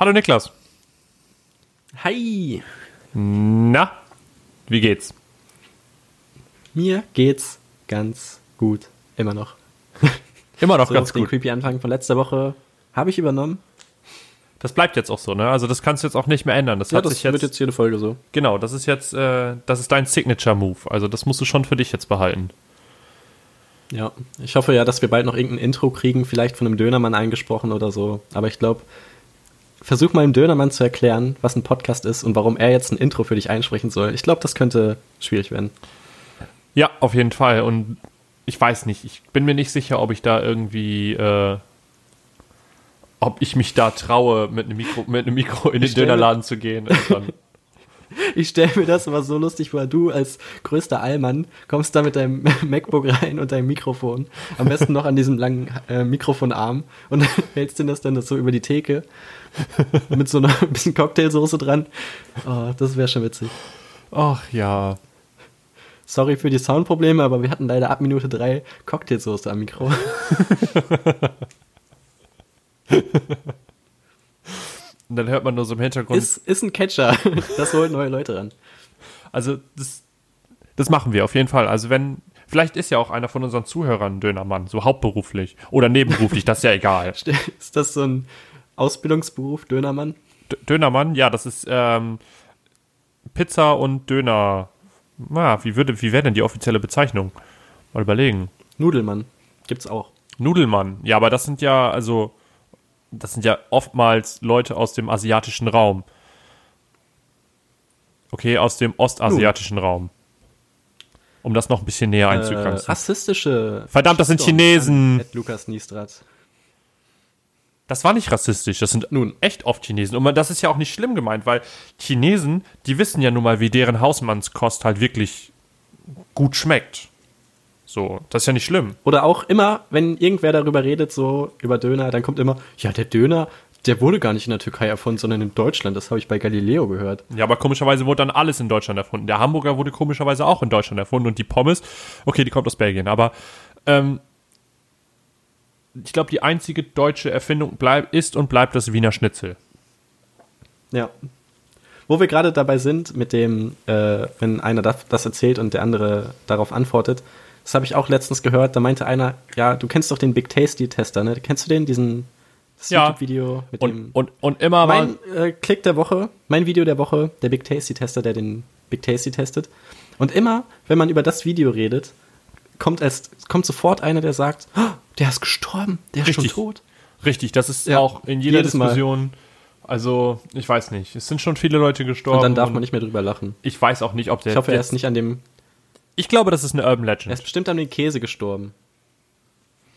Hallo Niklas. Hi. Na, wie geht's? Mir geht's ganz gut. Immer noch. Immer noch So, ganz Den gut. creepy Anfang von letzter Woche habe ich übernommen. Das bleibt jetzt auch so, ne? Also das kannst du jetzt auch nicht mehr ändern. Das hat sich jetzt, jede Folge so. genau, das ist jetzt, äh, das ist dein Signature Move. Also das musst du schon für dich jetzt behalten. Ja. Ich hoffe ja, dass wir bald noch irgendein Intro kriegen, vielleicht von einem Dönermann eingesprochen oder so. Aber ich glaube, versuch mal dem Dönermann zu erklären, was ein Podcast ist und warum er jetzt ein Intro für dich einsprechen soll. Ich glaube, das könnte schwierig werden. Ja, auf jeden Fall. Und ich weiß nicht, ich bin mir nicht sicher, ob ich da irgendwie, äh, ob ich mich da traue, mit einem Mikro, mit einem Mikro in den Dönerladen zu gehen. Ich stelle mir das immer so lustig vor, du als größter Allmann kommst da mit deinem MacBook rein und deinem Mikrofon, am besten noch an diesem langen äh, Mikrofonarm und hältst dir das dann so über die Theke mit so einer bisschen Cocktailsoße dran. Oh, das wäre schon witzig. ach ja. Sorry für die Soundprobleme, aber wir hatten leider ab Minute drei Cocktailsoße am Mikro. Und dann hört man nur so im Hintergrund. Ist, ist ein Catcher. Das holt neue Leute ran. Also das, das machen wir auf jeden Fall. Also wenn, vielleicht ist ja auch einer von unseren Zuhörern ein Dönermann, so hauptberuflich oder nebenberuflich, das ist ja egal. Ist das so ein Ausbildungsberuf, Dönermann? D Dönermann, ja, das ist ähm, Pizza und Döner. Na, wie würde, wie wäre denn die offizielle Bezeichnung? Mal überlegen. Nudelmann. Gibt's auch. Nudelmann, ja, aber das sind ja, also, das sind ja oftmals Leute aus dem asiatischen Raum. Okay, aus dem ostasiatischen Raum. Um das noch ein bisschen näher Äh, einzugrenzen. rassistische. Verdammt, das sind Chinesen. Lukas Niestrat. Das war nicht rassistisch, das sind Nun. echt oft Chinesen. Und man, das ist ja auch nicht schlimm gemeint, weil Chinesen, die wissen ja nun mal, wie deren Hausmannskost halt wirklich gut schmeckt. So, das ist ja nicht schlimm. Oder auch immer, wenn irgendwer darüber redet, so über Döner, dann kommt immer, ja, der Döner, der wurde gar nicht in der Türkei erfunden, sondern in Deutschland. Das habe ich bei Galileo gehört. Ja, aber komischerweise wurde dann alles in Deutschland erfunden. Der Hamburger wurde komischerweise auch in Deutschland erfunden und die Pommes, okay, die kommt aus Belgien, aber ähm, ich glaube, die einzige deutsche Erfindung bleib, ist und bleibt das Wiener Schnitzel. Ja. Wo wir gerade dabei sind, mit dem, äh, wenn einer das, erzählt und der andere darauf antwortet, das habe ich auch letztens gehört, da meinte einer, ja, du kennst doch den Big Tasty Tester, ne? Kennst du den, diesen Ja. YouTube-Video mit dem Und, und, und immer mein äh, Klick der Woche, mein Video der Woche, der Big Tasty Tester, der den Big Tasty testet. Und immer, wenn man über das Video redet, kommt es kommt sofort einer, der sagt, "Oh, der ist gestorben, der ist Richtig. schon tot. richtig, das ist Ja, auch in jeder jedes Mal. Diskussion, also ich weiß nicht, es sind schon viele Leute gestorben. Und dann darf man nicht mehr drüber lachen. Ich weiß auch nicht, ob der. Ich hoffe, er ist nicht an dem, Ich glaube, das ist eine Urban er Legend. ist bestimmt an dem Käse gestorben.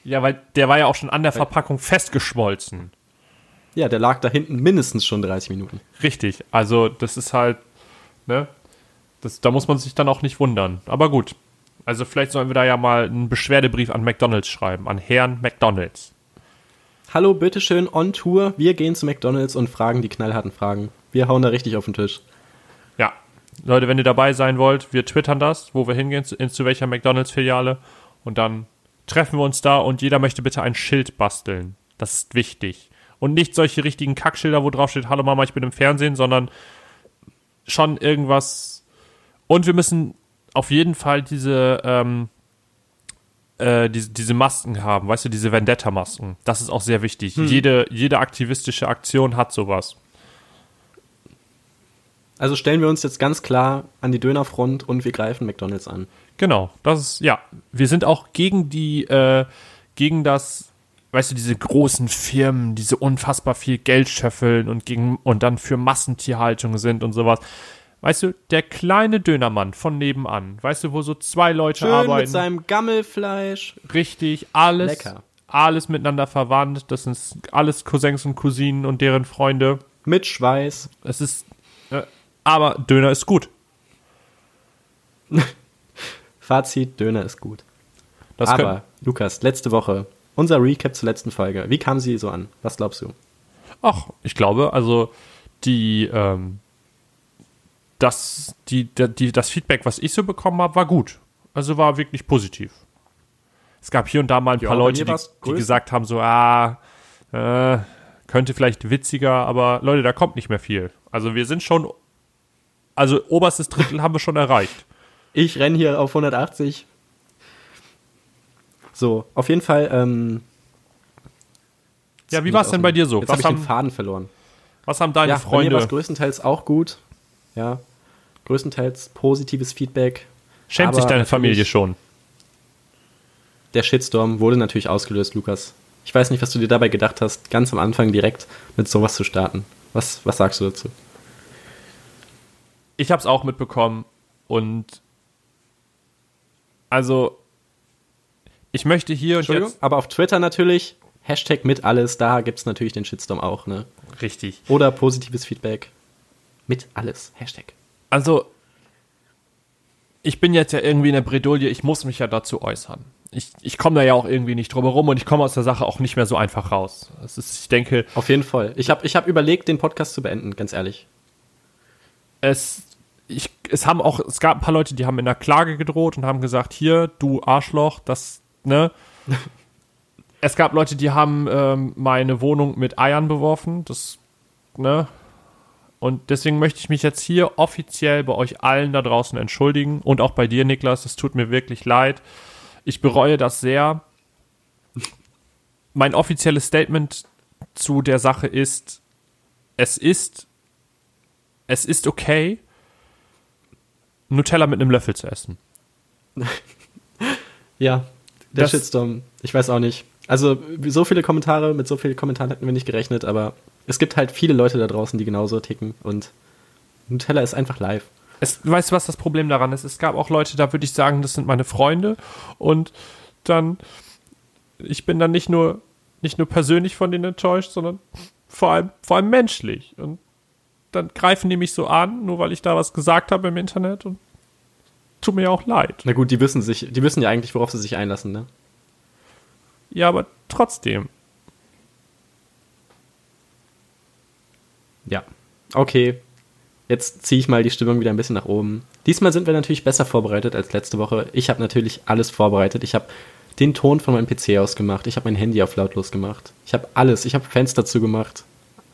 Ja, weil der war ja auch schon an der Verpackung festgeschmolzen. Ja, der lag da hinten mindestens schon 30 Minuten. Richtig. Also, das ist halt, ne? Das, da muss man sich dann auch nicht wundern. Aber gut. Also, vielleicht sollen wir da ja mal einen Beschwerdebrief an McDonalds schreiben, an Herrn McDonalds. Hallo, bitteschön, on Tour. Wir gehen zu McDonalds und fragen die knallharten Fragen. Wir hauen da richtig auf den Tisch. Ja. Leute, wenn ihr dabei sein wollt, wir twittern das, wo wir hingehen, zu, zu welcher McDonalds-Filiale. Und dann treffen wir uns da und jeder möchte bitte ein Schild basteln. Das ist wichtig. Und nicht solche richtigen Kackschilder, wo drauf steht, hallo Mama, ich bin im Fernsehen, sondern schon irgendwas. Und wir müssen auf jeden Fall diese, ähm, äh, diese, diese Masken haben, weißt du, diese Vendetta-Masken. Das ist auch sehr wichtig. Jede, jede aktivistische Aktion hat sowas. Also stellen wir uns jetzt ganz klar an die Dönerfront und wir greifen McDonalds an. Genau, das ist, ja. Wir sind auch gegen die, äh, gegen das, weißt du, diese großen Firmen, diese unfassbar viel Geld scheffeln und gegen, und dann für Massentierhaltung sind und sowas. Weißt du, der kleine Dönermann von nebenan, weißt du, wo so zwei Leute Schön arbeiten. mit seinem Gammelfleisch. richtig, alles, Lecker. alles miteinander verwandt. Das sind alles Cousins und Cousinen und deren Freunde. Mit Schweiß. Es ist, äh, aber Döner ist gut. Fazit, Döner ist gut. Das Aber, können, Lukas, letzte Woche, unser Recap zur letzten Folge. Wie kam sie so an? Was glaubst du? Ach, ich glaube, also die, ähm, das, die, die, das Feedback, was ich so bekommen habe, war gut. Also war wirklich positiv. Es gab hier und da mal ein Ja, paar Leute, die, die gesagt haben, so, ah, äh, könnte vielleicht witziger, aber Leute, da kommt nicht mehr viel. Also wir sind schon, also oberstes Drittel haben wir schon erreicht. Ich renn hier auf 180. So, auf jeden Fall. Ähm, Ja, wie war es denn bei dir so? Jetzt habe Was ich den haben, Faden verloren. was haben deine ja, bei mir war Freunde? größtenteils auch gut. Ja, größtenteils positives Feedback. Schämt sich deine Familie schon? Der Shitstorm wurde natürlich ausgelöst, Lukas. Ich weiß nicht, was du dir dabei gedacht hast, ganz am Anfang direkt mit sowas zu starten. Was, was sagst du dazu? Ich habe es auch mitbekommen und also ich möchte hier und jetzt Aber auf Twitter natürlich, Hashtag mit alles, da gibt es natürlich den Shitstorm auch, ne? richtig. Oder positives Feedback. Mit alles, Hashtag. Also ich bin jetzt ja irgendwie in der Bredouille, ich muss mich ja dazu äußern. Ich, ich komme da ja auch irgendwie nicht drum herum und ich komme aus der Sache auch nicht mehr so einfach raus. Es ist, ich denke, Auf jeden Fall. Ich habe ich hab überlegt, den Podcast zu beenden, ganz ehrlich. es, ich, es haben auch, es gab ein paar Leute, die haben in der Klage gedroht und haben gesagt, hier, du Arschloch, das, ne? es gab Leute, die haben ähm, meine Wohnung mit Eiern beworfen, das, ne? Und deswegen möchte ich mich jetzt hier offiziell bei euch allen da draußen entschuldigen und auch bei dir, Niklas, es tut mir wirklich leid. Ich bereue das sehr. Mein offizielles Statement zu der Sache ist, es ist es ist okay, Nutella mit einem Löffel zu essen. Ja, der Das- Shitstorm, ich weiß auch nicht. Also, so viele Kommentare, mit so vielen Kommentaren hätten wir nicht gerechnet, aber es gibt halt viele Leute da draußen, die genauso ticken und Nutella ist einfach live. Es, weißt du, was das Problem daran ist? Es gab auch Leute, da würde ich sagen, das sind meine Freunde und dann, ich bin dann nicht nur, nicht nur persönlich von denen enttäuscht, sondern vor allem, vor allem menschlich. Und dann greifen die mich so an, nur weil ich da was gesagt habe im Internet und tut mir ja auch leid. Na gut, die wissen sich, die wissen ja eigentlich, worauf sie sich einlassen, ne? Ja, aber trotzdem. Ja. Okay. Jetzt ziehe ich mal die Stimmung wieder ein bisschen nach oben. Diesmal sind wir natürlich besser vorbereitet als letzte Woche. Ich habe natürlich alles vorbereitet. Ich habe den Ton von meinem PC ausgemacht. Ich habe mein Handy auf lautlos gemacht. Ich habe alles. Ich habe Fenster zugemacht.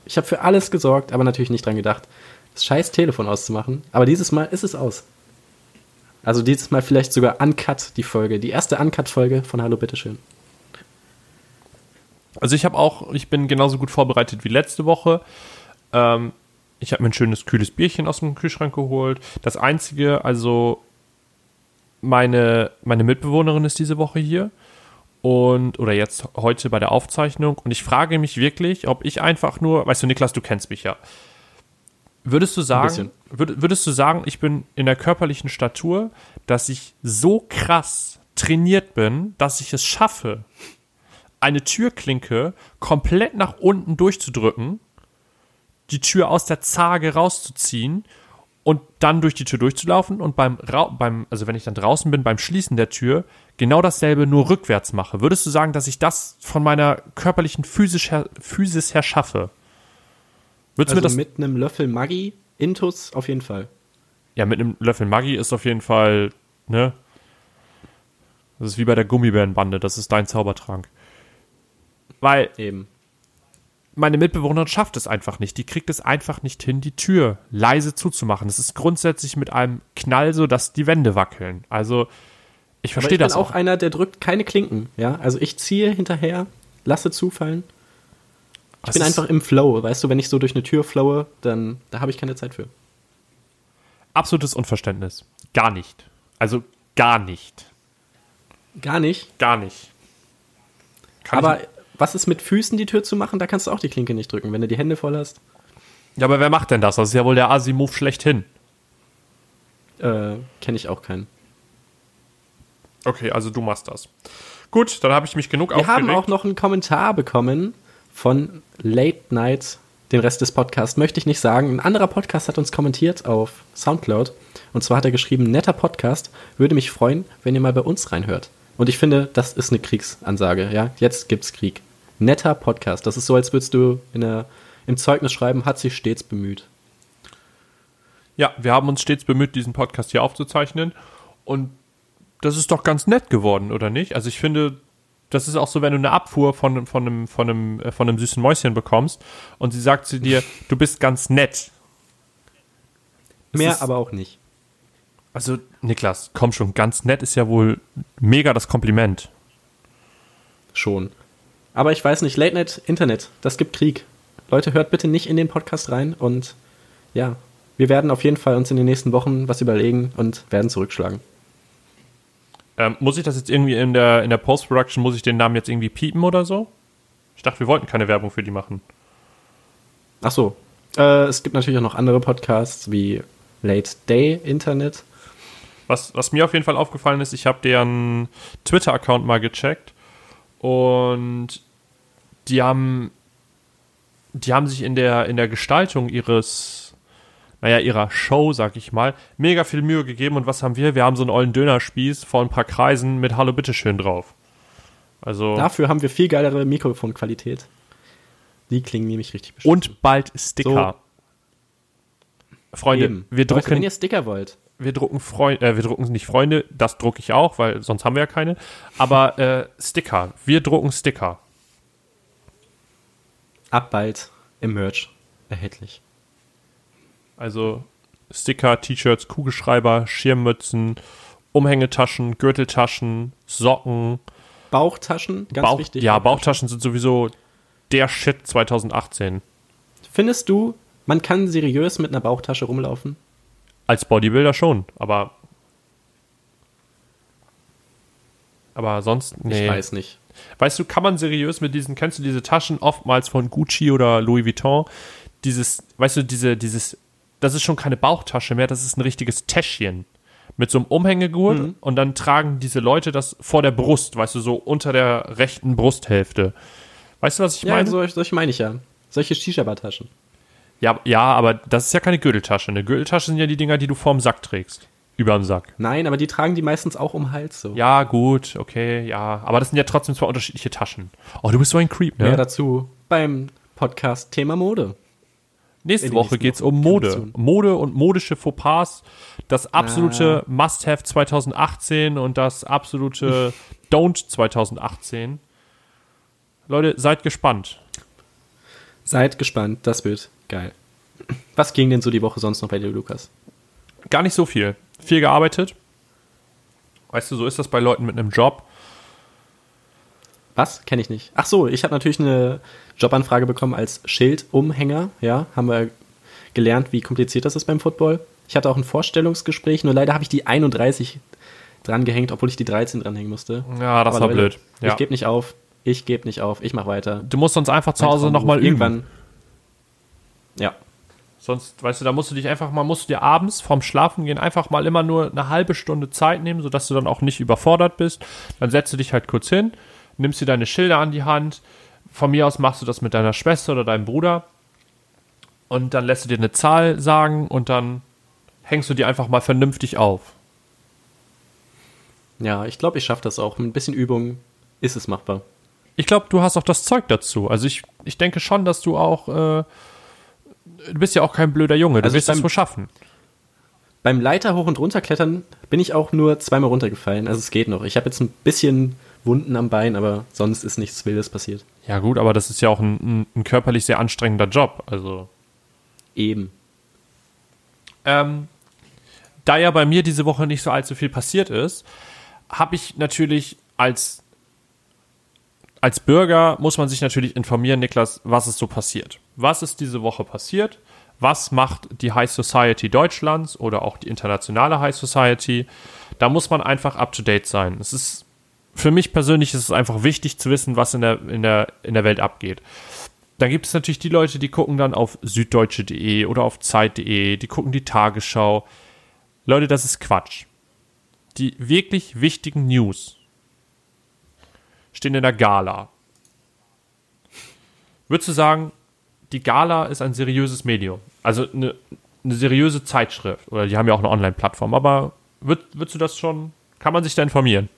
Ich habe für alles gesorgt, aber natürlich nicht dran gedacht, das scheiß Telefon auszumachen. Aber dieses Mal ist es aus. Also dieses Mal vielleicht sogar Uncut, die Folge. Die erste Uncut-Folge von Hallo, bitteschön. Also ich habe auch, ich bin genauso gut vorbereitet wie letzte Woche. Ähm, ich habe mir ein schönes kühles Bierchen aus dem Kühlschrank geholt. Das einzige, also meine, meine Mitbewohnerin ist diese Woche hier und oder jetzt heute bei der Aufzeichnung und ich frage mich wirklich, ob ich einfach nur, weißt du, Niklas, du kennst mich ja. Würdest du sagen, würd, würdest du sagen, ich bin in der körperlichen Statur, dass ich so krass trainiert bin, dass ich es schaffe, eine Türklinke komplett nach unten durchzudrücken, die Tür aus der Zarge rauszuziehen und dann durch die Tür durchzulaufen und beim, beim also wenn ich dann draußen bin, beim Schließen der Tür, genau dasselbe nur rückwärts mache. Würdest du sagen, dass ich das von meiner körperlichen Physis her, Physis her schaffe? Würdest du mir Also das mit einem Löffel Maggi, Intus auf jeden Fall. Ja, mit einem Löffel Maggi ist auf jeden Fall, ne? Das ist wie bei der Gummibärenbande, das ist dein Zaubertrank. Weil Eben. Meine Mitbewohnerin schafft es einfach nicht. Die kriegt es einfach nicht hin, die Tür leise zuzumachen. Es ist grundsätzlich mit einem Knall so, dass die Wände wackeln. Also, ich verstehe ich bin das auch auch. einer, der drückt keine Klinken. Ja, also ich ziehe hinterher, lasse zufallen. Ich Das bin einfach im Flow. Weißt du, wenn ich so durch eine Tür flowe, dann da habe ich keine Zeit für. Absolutes Unverständnis. Gar nicht. Also, gar nicht. Gar nicht. Gar nicht. Kann Aber was ist mit Füßen die Tür zu machen? Da kannst du auch die Klinke nicht drücken, wenn du die Hände voll hast. ja, aber wer macht denn das? Das ist ja wohl der Asi-Move schlechthin. Äh, Kenne ich auch keinen. Okay, also du machst das. Gut, dann habe ich mich genug Wir aufgeregt. haben auch noch einen Kommentar bekommen von Late Night. Den Rest des Podcasts möchte ich nicht sagen. Ein anderer Podcast hat uns kommentiert auf Soundcloud. Und zwar hat er geschrieben, netter Podcast, würde mich freuen, wenn ihr mal bei uns reinhört. Und ich finde, das ist eine Kriegsansage. Ja, jetzt gibt's Krieg. Netter Podcast. Das ist so, als würdest du in der, im Zeugnis schreiben, hat sich stets bemüht. Ja, wir haben uns stets bemüht, diesen Podcast hier aufzuzeichnen. Und das ist doch ganz nett geworden, oder nicht? Also ich finde, das ist auch so, wenn du eine Abfuhr von, von, einem, von, einem, äh, von einem süßen Mäuschen bekommst und sie sagt zu dir, du bist ganz nett. Das Mehr ist- aber auch nicht. Also, Niklas, komm schon, ganz nett ist ja wohl mega das Kompliment. Schon. Aber ich weiß nicht, Late Night Internet, das gibt Krieg. Leute, hört bitte nicht in den Podcast rein und ja, wir werden auf jeden Fall uns in den nächsten Wochen was überlegen und werden zurückschlagen. Ähm, muss ich das jetzt irgendwie in der, in der Post-Production, muss ich den Namen jetzt irgendwie piepen oder so? Ich dachte, wir wollten keine Werbung für die machen. Ach so. Äh, es gibt natürlich auch noch andere Podcasts wie Late Day Internet. Was, was mir auf jeden Fall aufgefallen ist, ich habe deren Twitter-Account mal gecheckt und die haben, die haben sich in der, in der Gestaltung ihres, naja, ihrer Show, sag ich mal, mega viel Mühe gegeben. Und was haben wir? Wir haben so einen ollen Dönerspieß vor ein paar Kreisen mit Hallo Bitteschön drauf. Also, Dafür haben wir viel geilere Mikrofonqualität. Die klingen nämlich richtig bestimmt. und bald Sticker. Freunde, Eben. wir Leute, wenn drucken, ihr Sticker wollt, wir drucken Freunde, äh, wir drucken nicht Freunde, das drucke ich auch, weil sonst haben wir ja keine. Aber äh, Sticker, wir drucken Sticker. ab bald im Merch erhältlich. Also Sticker, T-Shirts, Kugelschreiber, Schirmmützen, Umhängetaschen, Gürteltaschen, Socken, Bauchtaschen, ganz Bauch, wichtig. Ja, Bauchtaschen sind sowieso der Shit 2018. Findest du, man kann seriös mit einer Bauchtasche rumlaufen? Als Bodybuilder schon, aber aber sonst nee. Ich weiß nicht. Weißt du, kann man seriös mit diesen, kennst du diese Taschen oftmals von Gucci oder Louis Vuitton? Dieses, weißt du, diese, dieses, das ist schon keine Bauchtasche mehr, das ist ein richtiges Täschchen. Mit so einem Umhängegurt Mhm. und dann tragen diese Leute das vor der Brust, weißt du, so unter der rechten Brusthälfte. Weißt du, was ich Ja, meine? so, solche meine ich ja. Solche Shisha-Bar-Taschen. Ja, ja, aber das ist ja keine Gürteltasche. Eine Gürteltasche sind ja die Dinger, die du vorm Sack trägst. Überm Sack. Nein, aber die tragen die meistens auch um den Hals so. Ja, gut, okay, ja. Aber das sind ja trotzdem zwei unterschiedliche Taschen. Oh, du bist so ein Creep, ne? Mehr dazu beim Podcast Thema Mode. Nächste Woche geht's Wochen. um Mode. Mode und modische Fauxpas. Das absolute Must-Have 2018 und das absolute Don't 2018. Leute, seid gespannt. Seid gespannt, das wird geil. Was ging denn so die Woche sonst noch bei dir, Lukas? Gar nicht so viel. Viel gearbeitet. Weißt du, so ist das bei Leuten mit einem Job. Was? Kenne ich nicht. Ach so, ich habe natürlich eine Jobanfrage bekommen als Schildumhänger. Ja, haben wir gelernt, wie kompliziert das ist beim Football. Ich hatte auch ein Vorstellungsgespräch, nur leider habe ich die 31 dran gehängt, obwohl ich die 13 dranhängen musste. Ja, das Aber war Leute, blöd. Ja. Ich gebe nicht auf. Ich gebe nicht auf. Ich mache weiter. Du musst uns einfach zu Hause nochmal üben. Irgendwann. Ja. Sonst, weißt du, da musst du dich einfach mal, musst du dir abends vorm Schlafen gehen einfach mal immer nur eine halbe Stunde Zeit nehmen, sodass du dann auch nicht überfordert bist. Dann setzt du dich halt kurz hin, nimmst dir deine Schilder an die Hand. Von mir aus machst du das mit deiner Schwester oder deinem Bruder. Und dann lässt du dir eine Zahl sagen und dann hängst du die einfach mal vernünftig auf. Ja, ich glaube, ich schaffe das auch. Mit ein bisschen Übung ist es machbar. Ich glaube, du hast auch das Zeug dazu. Also ich, ich denke schon, dass du auch, äh, du bist ja auch kein blöder Junge, du Also wirst das wohl schaffen. Beim Leiter hoch und runter klettern bin ich auch nur zweimal runtergefallen. Also es geht noch. Ich habe jetzt ein bisschen Wunden am Bein, aber sonst ist nichts Wildes passiert. Ja gut, aber das ist ja auch ein, ein, ein körperlich sehr anstrengender Job. Also Eben. Ähm, da ja bei mir diese Woche nicht so allzu viel passiert ist, habe ich natürlich als, als Bürger muss man sich natürlich informieren, Niklas, was ist so passiert. Was ist diese Woche passiert? Was macht die High Society Deutschlands oder auch die internationale High Society? Da muss man einfach up to date sein. Es ist, für mich persönlich ist es einfach wichtig zu wissen, was in der, in der, in der Welt abgeht. Dann gibt es natürlich die Leute, die gucken dann auf süddeutsche.de oder auf zeit.de, die gucken die Tagesschau. Leute, das ist Quatsch. Die wirklich wichtigen News stehen in der Gala. Würdest du sagen, die Gala ist ein seriöses Medium? Also eine, eine seriöse Zeitschrift? Oder die haben ja auch eine Online-Plattform, aber würd, würdest du das schon, kann man sich da informieren?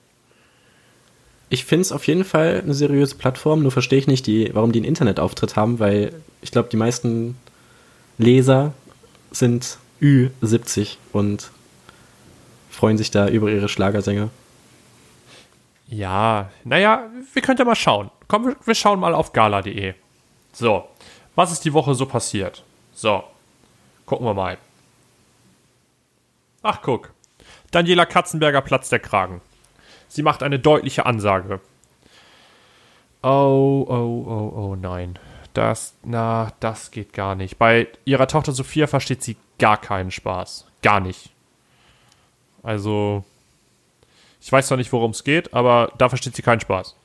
Ich finde es auf jeden Fall eine seriöse Plattform, nur verstehe ich nicht, die, warum die einen Internetauftritt haben, weil ich glaube, die meisten Leser sind Ü70 und freuen sich da über ihre Schlagersänger. Ja, naja, wir könnten ja mal schauen. Komm, wir- wir schauen mal auf gala.de. So, was ist die Woche so passiert? So, gucken wir mal. Ach, guck. Daniela Katzenberger platzt der Kragen. Sie macht eine deutliche Ansage. Oh, oh, oh, oh, nein. Das, na, das geht gar nicht. Bei ihrer Tochter Sophia versteht sie gar keinen Spaß. Gar nicht. Also, ich weiß zwar nicht, worum es geht, aber da versteht sie keinen Spaß.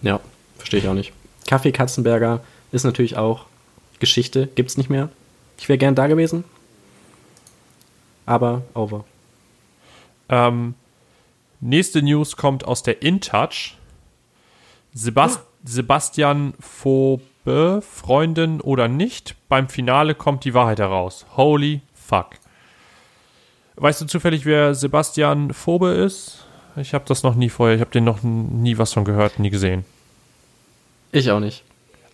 Ja, verstehe ich auch nicht. Kaffee Katzenberger ist natürlich auch Geschichte, gibt's nicht mehr. Ich wäre gern da gewesen. Aber over. Ähm, nächste News kommt aus der InTouch. Sebast Sebastian Phobe, Freundin oder nicht, beim Finale kommt die Wahrheit heraus. Holy fuck. Weißt du zufällig, wer Sebastian Phobe ist? Ich habe das noch nie vorher, ich habe den noch nie was von gehört, nie gesehen. Ich auch nicht.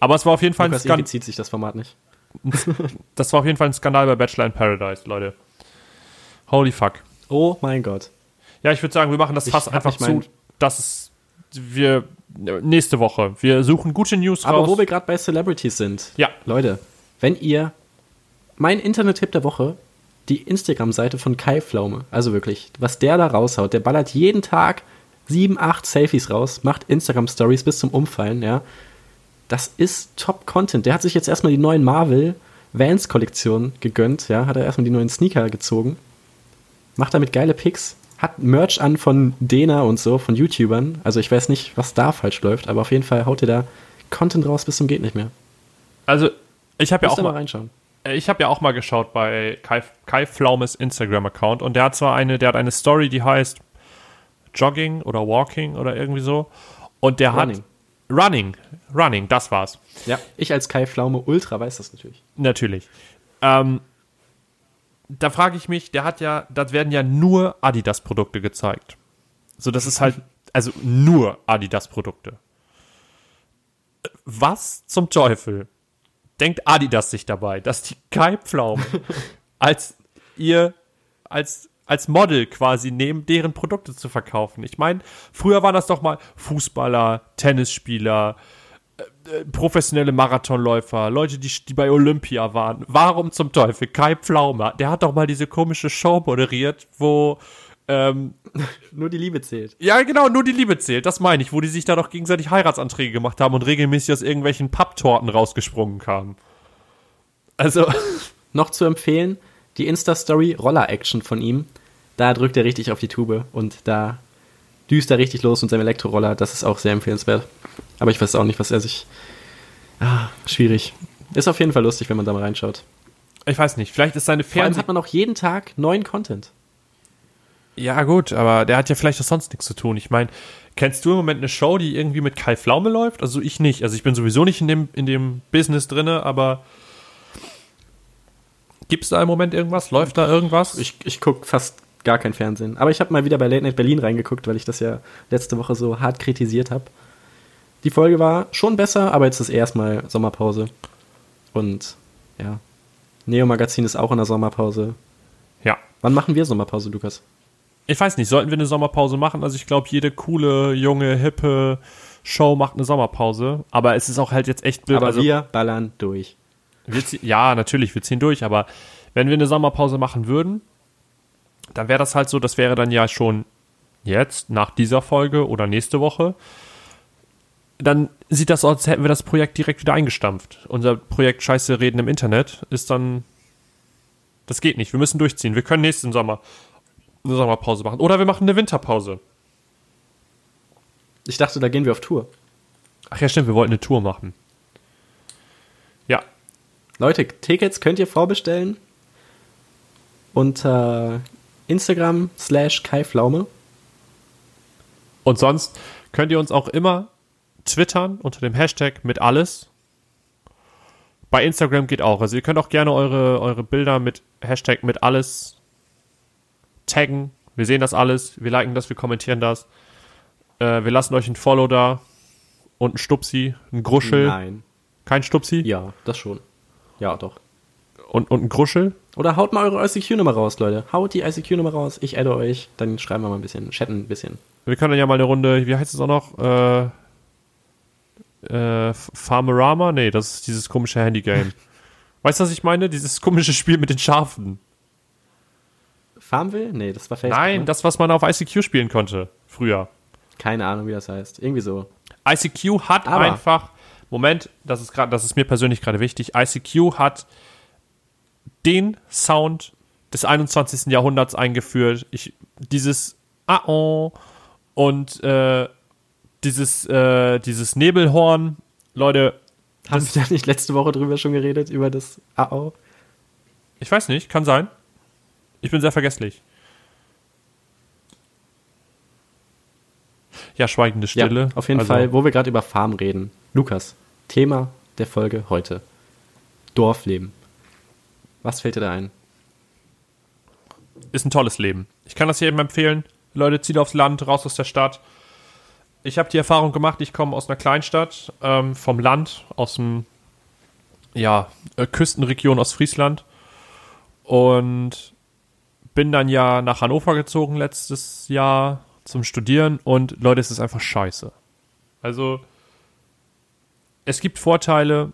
Aber es war auf jeden Fall ein Lukas Skandal. zieht sich das Format nicht. Das war auf jeden Fall ein Skandal bei Bachelor in Paradise, Leute. Holy fuck. Oh mein Gott. Ja, ich würde sagen, wir machen das hab einfach zu. Das ist wir nächste Woche. Wir suchen gute News Aber raus. wo wir gerade bei Celebrities sind. Ja. Leute, wenn ihr mein Internet-Tipp der Woche, die Instagram-Seite von Kai Pflaume, also wirklich, was der da raushaut, der ballert jeden Tag sieben, acht Selfies raus, macht Instagram-Stories bis zum Umfallen, ja. Das ist Top-Content. Der hat sich jetzt erstmal die neuen Marvel Vans-Kollektion gegönnt, ja, hat er erstmal die neuen Sneaker gezogen, macht damit geile Pics, hat Merch an von Dena und so, von YouTubern. Also ich weiß nicht, was da falsch läuft, aber auf jeden Fall haut ihr da Content raus bis zum geht nicht mehr. also ich habe ja auch mal mal, reinschauen. Äh, ich habe ja auch mal geschaut bei Kai, Kai Pflaumes Instagram Account und der hat zwar eine, der hat eine Story, die heißt Jogging oder Walking oder irgendwie so und der Running. hat Running, Running, das war's. Ja, ich als Kai Pflaume Ultra weiß das natürlich. Natürlich. Ähm, da frage ich mich, der hat ja, das werden ja nur Adidas-Produkte gezeigt. So, das ist halt, also nur Adidas-Produkte. Was zum Teufel denkt Adidas sich dabei, dass die Kai Pflaumen als ihr, als, als Model quasi nehmen, deren Produkte zu verkaufen? Ich meine, früher waren das doch mal Fußballer, Tennisspieler, professionelle Marathonläufer, Leute, die, die bei Olympia waren. Warum zum Teufel? Kai Pflaume, der hat doch mal diese komische Show moderiert, wo, ähm, Nur die Liebe zählt. ja genau, nur die Liebe zählt, das meine ich, wo die sich da doch gegenseitig Heiratsanträge gemacht haben und regelmäßig aus irgendwelchen Papptorten rausgesprungen kamen. Also, Noch zu empfehlen, die Insta-Story Roller-Action von ihm. Da drückt er richtig auf die Tube und da düst er richtig los mit seinem Elektroroller. Das ist auch sehr empfehlenswert. Aber ich weiß auch nicht, was er sich. Ah, schwierig. Ist auf jeden Fall lustig, wenn man da mal reinschaut. ich weiß nicht, vielleicht ist seine Vor allem Fernseh... hat man auch jeden Tag neuen Content. Ja gut, aber der hat ja vielleicht auch sonst nichts zu tun. Ich meine, kennst du im Moment eine Show, die irgendwie mit Kai Pflaume läuft? Also ich nicht. Also ich bin sowieso nicht in dem, in dem Business drinne, aber gibt es da im Moment irgendwas? Läuft da irgendwas? Ich, ich gucke fast gar kein Fernsehen. Aber ich habe mal wieder bei Late Night Berlin reingeguckt, weil ich das ja letzte Woche so hart kritisiert habe. Die Folge war schon besser, aber jetzt ist erstmal Sommerpause. Und ja, Neo Magazin ist auch in der Sommerpause. ja. Wann machen wir Sommerpause, Lukas? Ich weiß nicht, sollten wir eine Sommerpause machen? Also ich glaube, jede coole, junge, hippe Show macht eine Sommerpause. Aber es ist auch halt jetzt echt blöd. Aber also, wir ballern durch. wir ziehen, ja, natürlich, wir ziehen durch. Aber wenn wir eine Sommerpause machen würden, dann wäre das halt so, das wäre dann ja schon jetzt, nach dieser Folge oder nächste Woche. Dann sieht das aus, als hätten wir das Projekt direkt wieder eingestampft. Unser Projekt Scheiße reden im Internet ist dann. Das geht nicht. Wir müssen durchziehen. Wir können nächsten Sommer eine Sommerpause machen. Oder wir machen eine Winterpause. Ich dachte, da gehen wir auf Tour. Ach ja, stimmt, wir wollten eine Tour machen. Ja, Leute, Tickets könnt ihr vorbestellen unter Instagram slash Kai Pflaume. und sonst könnt ihr uns auch immer twittern unter dem Hashtag mit alles. Bei Instagram geht auch. Also ihr könnt auch gerne eure, eure Bilder mit Hashtag mit alles taggen. Wir sehen das alles, wir liken das, wir kommentieren das. Äh, wir lassen euch ein Follow da und ein Stupsi, ein Gruschel. Nein. Kein Stupsi Ja, das schon. Ja, doch. und, und ein Gruschel. Oder haut mal eure ICQ-Nummer raus, Leute. Haut die ICQ-Nummer raus, ich adde euch, dann schreiben wir mal ein bisschen, chatten ein bisschen. Wir können dann ja mal eine Runde, wie heißt es auch noch? Äh, äh, Farmerama? Nee, das ist dieses komische Handygame. weißt du, was ich meine? Dieses komische Spiel mit den Schafen. Farmville? Nee, das war Facebook. Nein, ne? das, was man auf ICQ spielen konnte. Früher. Keine Ahnung, wie das heißt. Irgendwie so. ICQ hat Aber- einfach, Moment, das ist gerade, das ist mir persönlich gerade wichtig. ICQ hat den Sound des 21. Jahrhunderts eingeführt. Ich, dieses Ah oh und äh, dieses, äh, dieses Nebelhorn, Leute, Haben wir da nicht letzte Woche drüber schon geredet, über das AO? ich weiß nicht, kann sein. Ich bin sehr vergesslich. Ja, schweigende Stille. Ja, auf jeden Also, Fall, wo wir gerade über Farm reden. Lukas, Thema der Folge heute. Dorfleben. Was fällt dir da ein? ist ein tolles Leben. Ich kann das jedem empfehlen. Leute, zieht aufs Land, raus aus der Stadt. Ich habe die Erfahrung gemacht, ich komme aus einer Kleinstadt, ähm, vom Land, aus dem, ja, äh, Küstenregion Ostfriesland. Und bin dann ja nach Hannover gezogen letztes Jahr zum Studieren. Und Leute, es ist einfach scheiße. Also, es gibt Vorteile,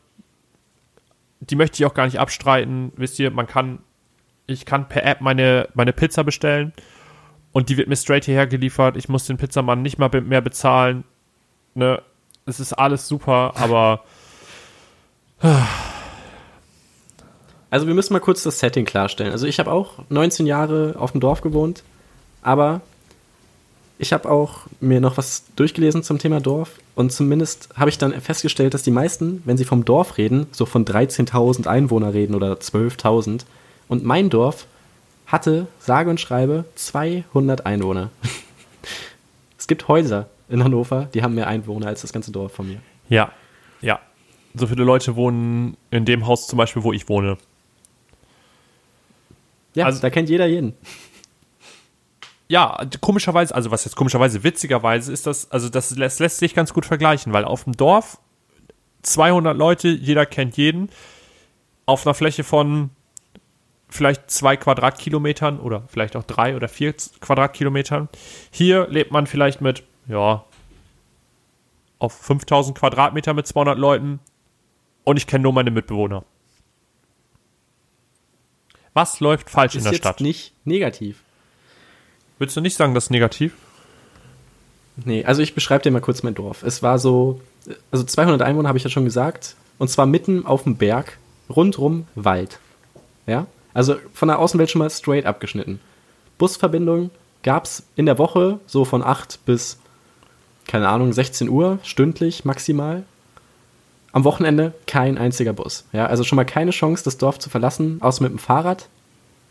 die möchte ich auch gar nicht abstreiten. Wisst ihr, man kann ich kann per App meine, meine Pizza bestellen und die wird mir straight hierher geliefert. Ich muss den Pizzamann nicht mal mehr bezahlen. Ne? Es ist alles super, aber Also wir müssen mal kurz das Setting klarstellen. Also ich habe auch 19 Jahre auf dem Dorf gewohnt, aber ich habe auch mir noch was durchgelesen zum Thema Dorf und zumindest habe ich dann festgestellt, dass die meisten, wenn sie vom Dorf reden, so von 13.000 Einwohner reden oder 12.000 und mein Dorf hatte, sage und schreibe, 200 Einwohner. es gibt Häuser in Hannover, die haben mehr Einwohner als das ganze Dorf von mir. ja, ja. So viele Leute wohnen in dem Haus zum Beispiel, wo ich wohne. Ja, Also- da kennt jeder jeden. Ja, komischerweise, also was jetzt komischerweise, witzigerweise ist das, also das lässt, lässt sich ganz gut vergleichen, weil auf dem Dorf 200 Leute, jeder kennt jeden, auf einer Fläche von vielleicht zwei Quadratkilometern oder vielleicht auch drei oder vier Quadratkilometern. Hier lebt man vielleicht mit, ja, auf 5000 Quadratmeter mit 200 Leuten und ich kenne nur meine Mitbewohner. Was läuft falsch in Ist der jetzt Stadt? nicht negativ. Würdest du nicht sagen, das ist negativ? Nee, also ich beschreibe dir mal kurz mein Dorf. Es war so, also 200 Einwohner habe ich ja schon gesagt, und zwar mitten auf dem Berg, rundrum Wald. Ja, also von der Außenwelt schon mal straight abgeschnitten. Busverbindung gab es in der Woche so von 8 bis, keine Ahnung, 16 Uhr, stündlich maximal. Am Wochenende kein einziger Bus. Ja, also schon mal keine Chance, das Dorf zu verlassen, außer mit dem Fahrrad.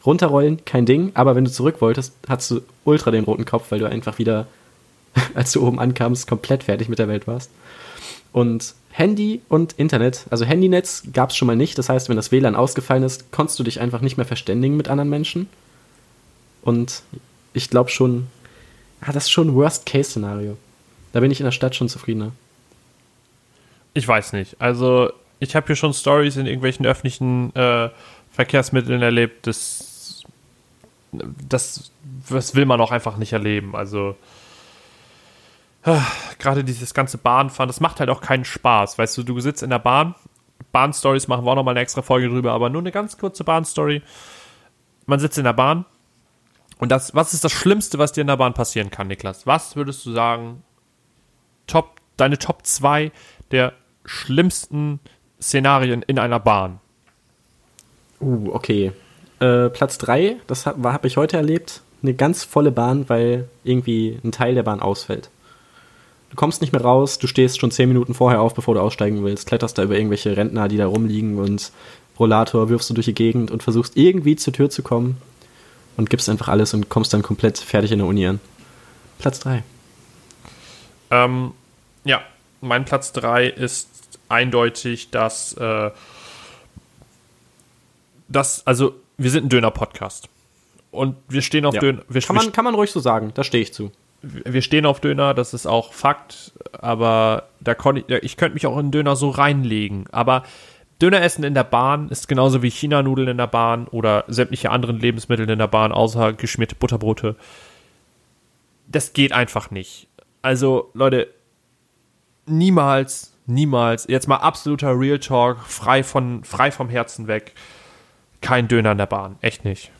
Runterrollen, kein Ding, aber wenn du zurück wolltest, hattest du ultra den roten Kopf, weil du einfach wieder als du oben ankamst, komplett fertig mit der Welt warst. Und Handy und Internet, also Handynetz gab es schon mal nicht. Das heißt, wenn das WLAN ausgefallen ist, konntest du dich einfach nicht mehr verständigen mit anderen Menschen. Und ich glaube schon, ah, das ist schon ein Worst-Case-Szenario. Da bin ich in der Stadt schon zufriedener. Ich weiß nicht. Also, ich habe hier schon Stories in irgendwelchen öffentlichen äh, Verkehrsmitteln erlebt, das, das, das will man auch einfach nicht erleben. Also, ah, gerade dieses ganze Bahnfahren, das macht halt auch keinen Spaß. Weißt du, du sitzt in der Bahn, Bahnstories machen wir auch nochmal eine extra Folge drüber, aber nur eine ganz kurze Bahnstory. Man sitzt in der Bahn und das, was ist das Schlimmste, was dir in der Bahn passieren kann, Niklas? Was würdest du sagen, Top, deine Top 2 der schlimmsten Szenarien in einer Bahn? Uh, okay. Äh, Platz 3, das habe hab ich heute erlebt. Eine ganz volle Bahn, weil irgendwie ein Teil der Bahn ausfällt. Du kommst nicht mehr raus, du stehst schon 10 Minuten vorher auf, bevor du aussteigen willst, kletterst da über irgendwelche Rentner, die da rumliegen und Rollator wirfst du durch die Gegend und versuchst irgendwie zur Tür zu kommen und gibst einfach alles und kommst dann komplett fertig in der Uni an. Platz 3. Ähm, ja, mein Platz 3 ist eindeutig, dass, äh, dass, also, wir sind ein Döner-Podcast. Und wir stehen auf Ja. Döner. Wir, Kann man, kann man ruhig so sagen, da stehe ich zu. wir stehen auf Döner, das ist auch Fakt, aber da konnte ich, ich könnte mich auch in Döner so reinlegen. Aber Döner essen in der Bahn ist genauso wie China-Nudeln in der Bahn oder sämtliche anderen Lebensmittel in der Bahn, außer geschmierte Butterbrote. das geht einfach nicht. Also, Leute, niemals, niemals, jetzt mal absoluter Real Talk, frei, von, frei vom Herzen weg, kein Döner in der Bahn. Echt nicht.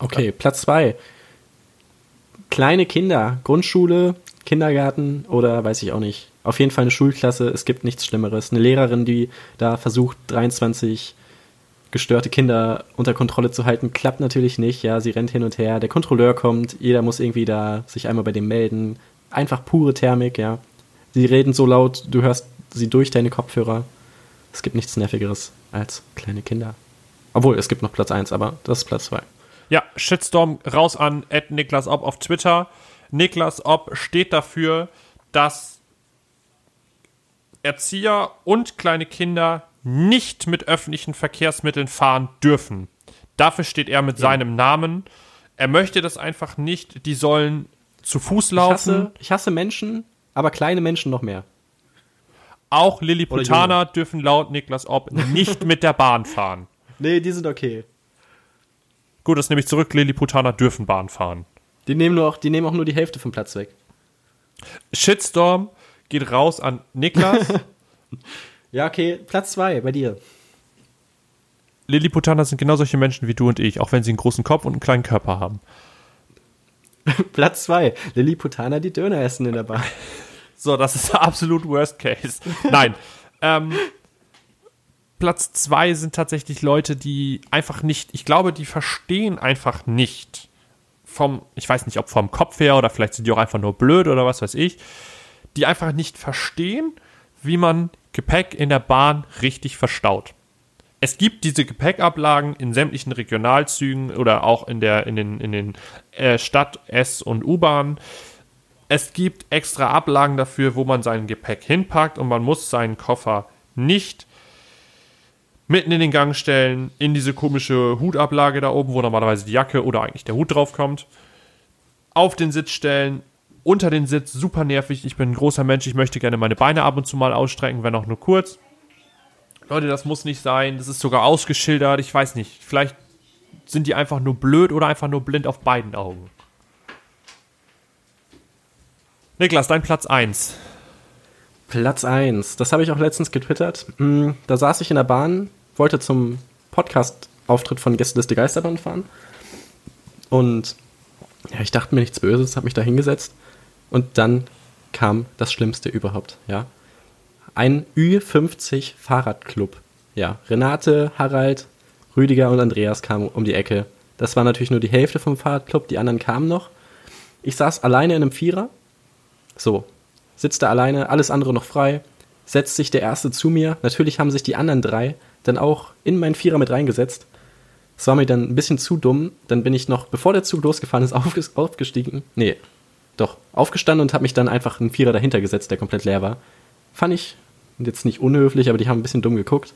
Okay, Platz zwei. Kleine Kinder, Grundschule, Kindergarten oder weiß ich auch nicht. Auf jeden Fall eine Schulklasse, es gibt nichts Schlimmeres. Eine Lehrerin, die da versucht, 23 gestörte Kinder unter Kontrolle zu halten, klappt natürlich nicht. Ja, sie rennt hin und her, der Kontrolleur kommt, jeder muss irgendwie da sich einmal bei dem melden. Einfach pure Thermik, ja. Sie reden so laut, du hörst sie durch deine Kopfhörer. Es gibt nichts Nervigeres als kleine Kinder. Obwohl, es gibt noch Platz 1, aber das ist Platz 2. Ja, Shitstorm raus an Niklas Ob auf Twitter. Niklas Ob steht dafür, dass Erzieher und kleine Kinder nicht mit öffentlichen Verkehrsmitteln fahren dürfen. Dafür steht er mit ja. seinem Namen. Er möchte das einfach nicht. Die sollen zu Fuß laufen. Ich hasse, ich hasse Menschen, aber kleine Menschen noch mehr. Auch Lilliputaner dürfen laut Niklas Ob nicht mit der Bahn fahren. Nee, die sind okay. Gut, das nehme ich zurück. Lilliputaner dürfen Bahn fahren. Die nehmen, nur auch, die nehmen auch nur die Hälfte vom Platz weg. Shitstorm geht raus an Niklas. ja, okay, Platz zwei bei dir. Lilliputaner sind genau solche Menschen wie du und ich, auch wenn sie einen großen Kopf und einen kleinen Körper haben. Platz zwei Lilliputaner, die Döner essen in der Bar. So, das ist absolut Worst Case. Nein. ähm, Platz zwei sind tatsächlich Leute, die einfach nicht, ich glaube, die verstehen einfach nicht vom, ich weiß nicht, ob vom Kopf her oder vielleicht sind die auch einfach nur blöd oder was weiß ich, die einfach nicht verstehen, wie man Gepäck in der Bahn richtig verstaut. Es gibt diese Gepäckablagen in sämtlichen Regionalzügen oder auch in, der, in den, in den äh, Stadt-, S- und U-Bahnen. Es gibt extra Ablagen dafür, wo man sein Gepäck hinpackt und man muss seinen Koffer nicht mitten in den Gang stellen, in diese komische Hutablage da oben, wo normalerweise die Jacke oder eigentlich der Hut drauf kommt, auf den Sitz stellen, unter den Sitz, super nervig. Ich bin ein großer Mensch, ich möchte gerne meine Beine ab und zu mal ausstrecken, wenn auch nur kurz. Leute, das muss nicht sein, das ist sogar ausgeschildert, ich weiß nicht. Vielleicht sind die einfach nur blöd oder einfach nur blind auf beiden Augen. Niklas, dein Platz 1. Platz 1. Das habe ich auch letztens getwittert. Hm, da saß ich in der Bahn, wollte zum Podcast-Auftritt von Gästeliste Geisterbahn fahren. Und ja, ich dachte mir nichts Böses, habe mich da hingesetzt. Und dann kam das Schlimmste überhaupt, ja. Ein Ü50 Fahrradclub. Ja, Renate, Harald, Rüdiger und Andreas kamen um die Ecke. Das war natürlich nur die Hälfte vom Fahrradclub, die anderen kamen noch. Ich saß alleine in einem Vierer. So, sitzt da alleine, alles andere noch frei. Setzt sich der Erste zu mir. Natürlich haben sich die anderen drei dann auch in meinen Vierer mit reingesetzt. Es war mir dann ein bisschen zu dumm. Dann bin ich noch, bevor der Zug losgefahren ist, aufgestiegen. Nee, doch, aufgestanden und habe mich dann einfach einen Vierer dahinter gesetzt, der komplett leer war. Fand ich jetzt nicht unhöflich, aber die haben ein bisschen dumm geguckt.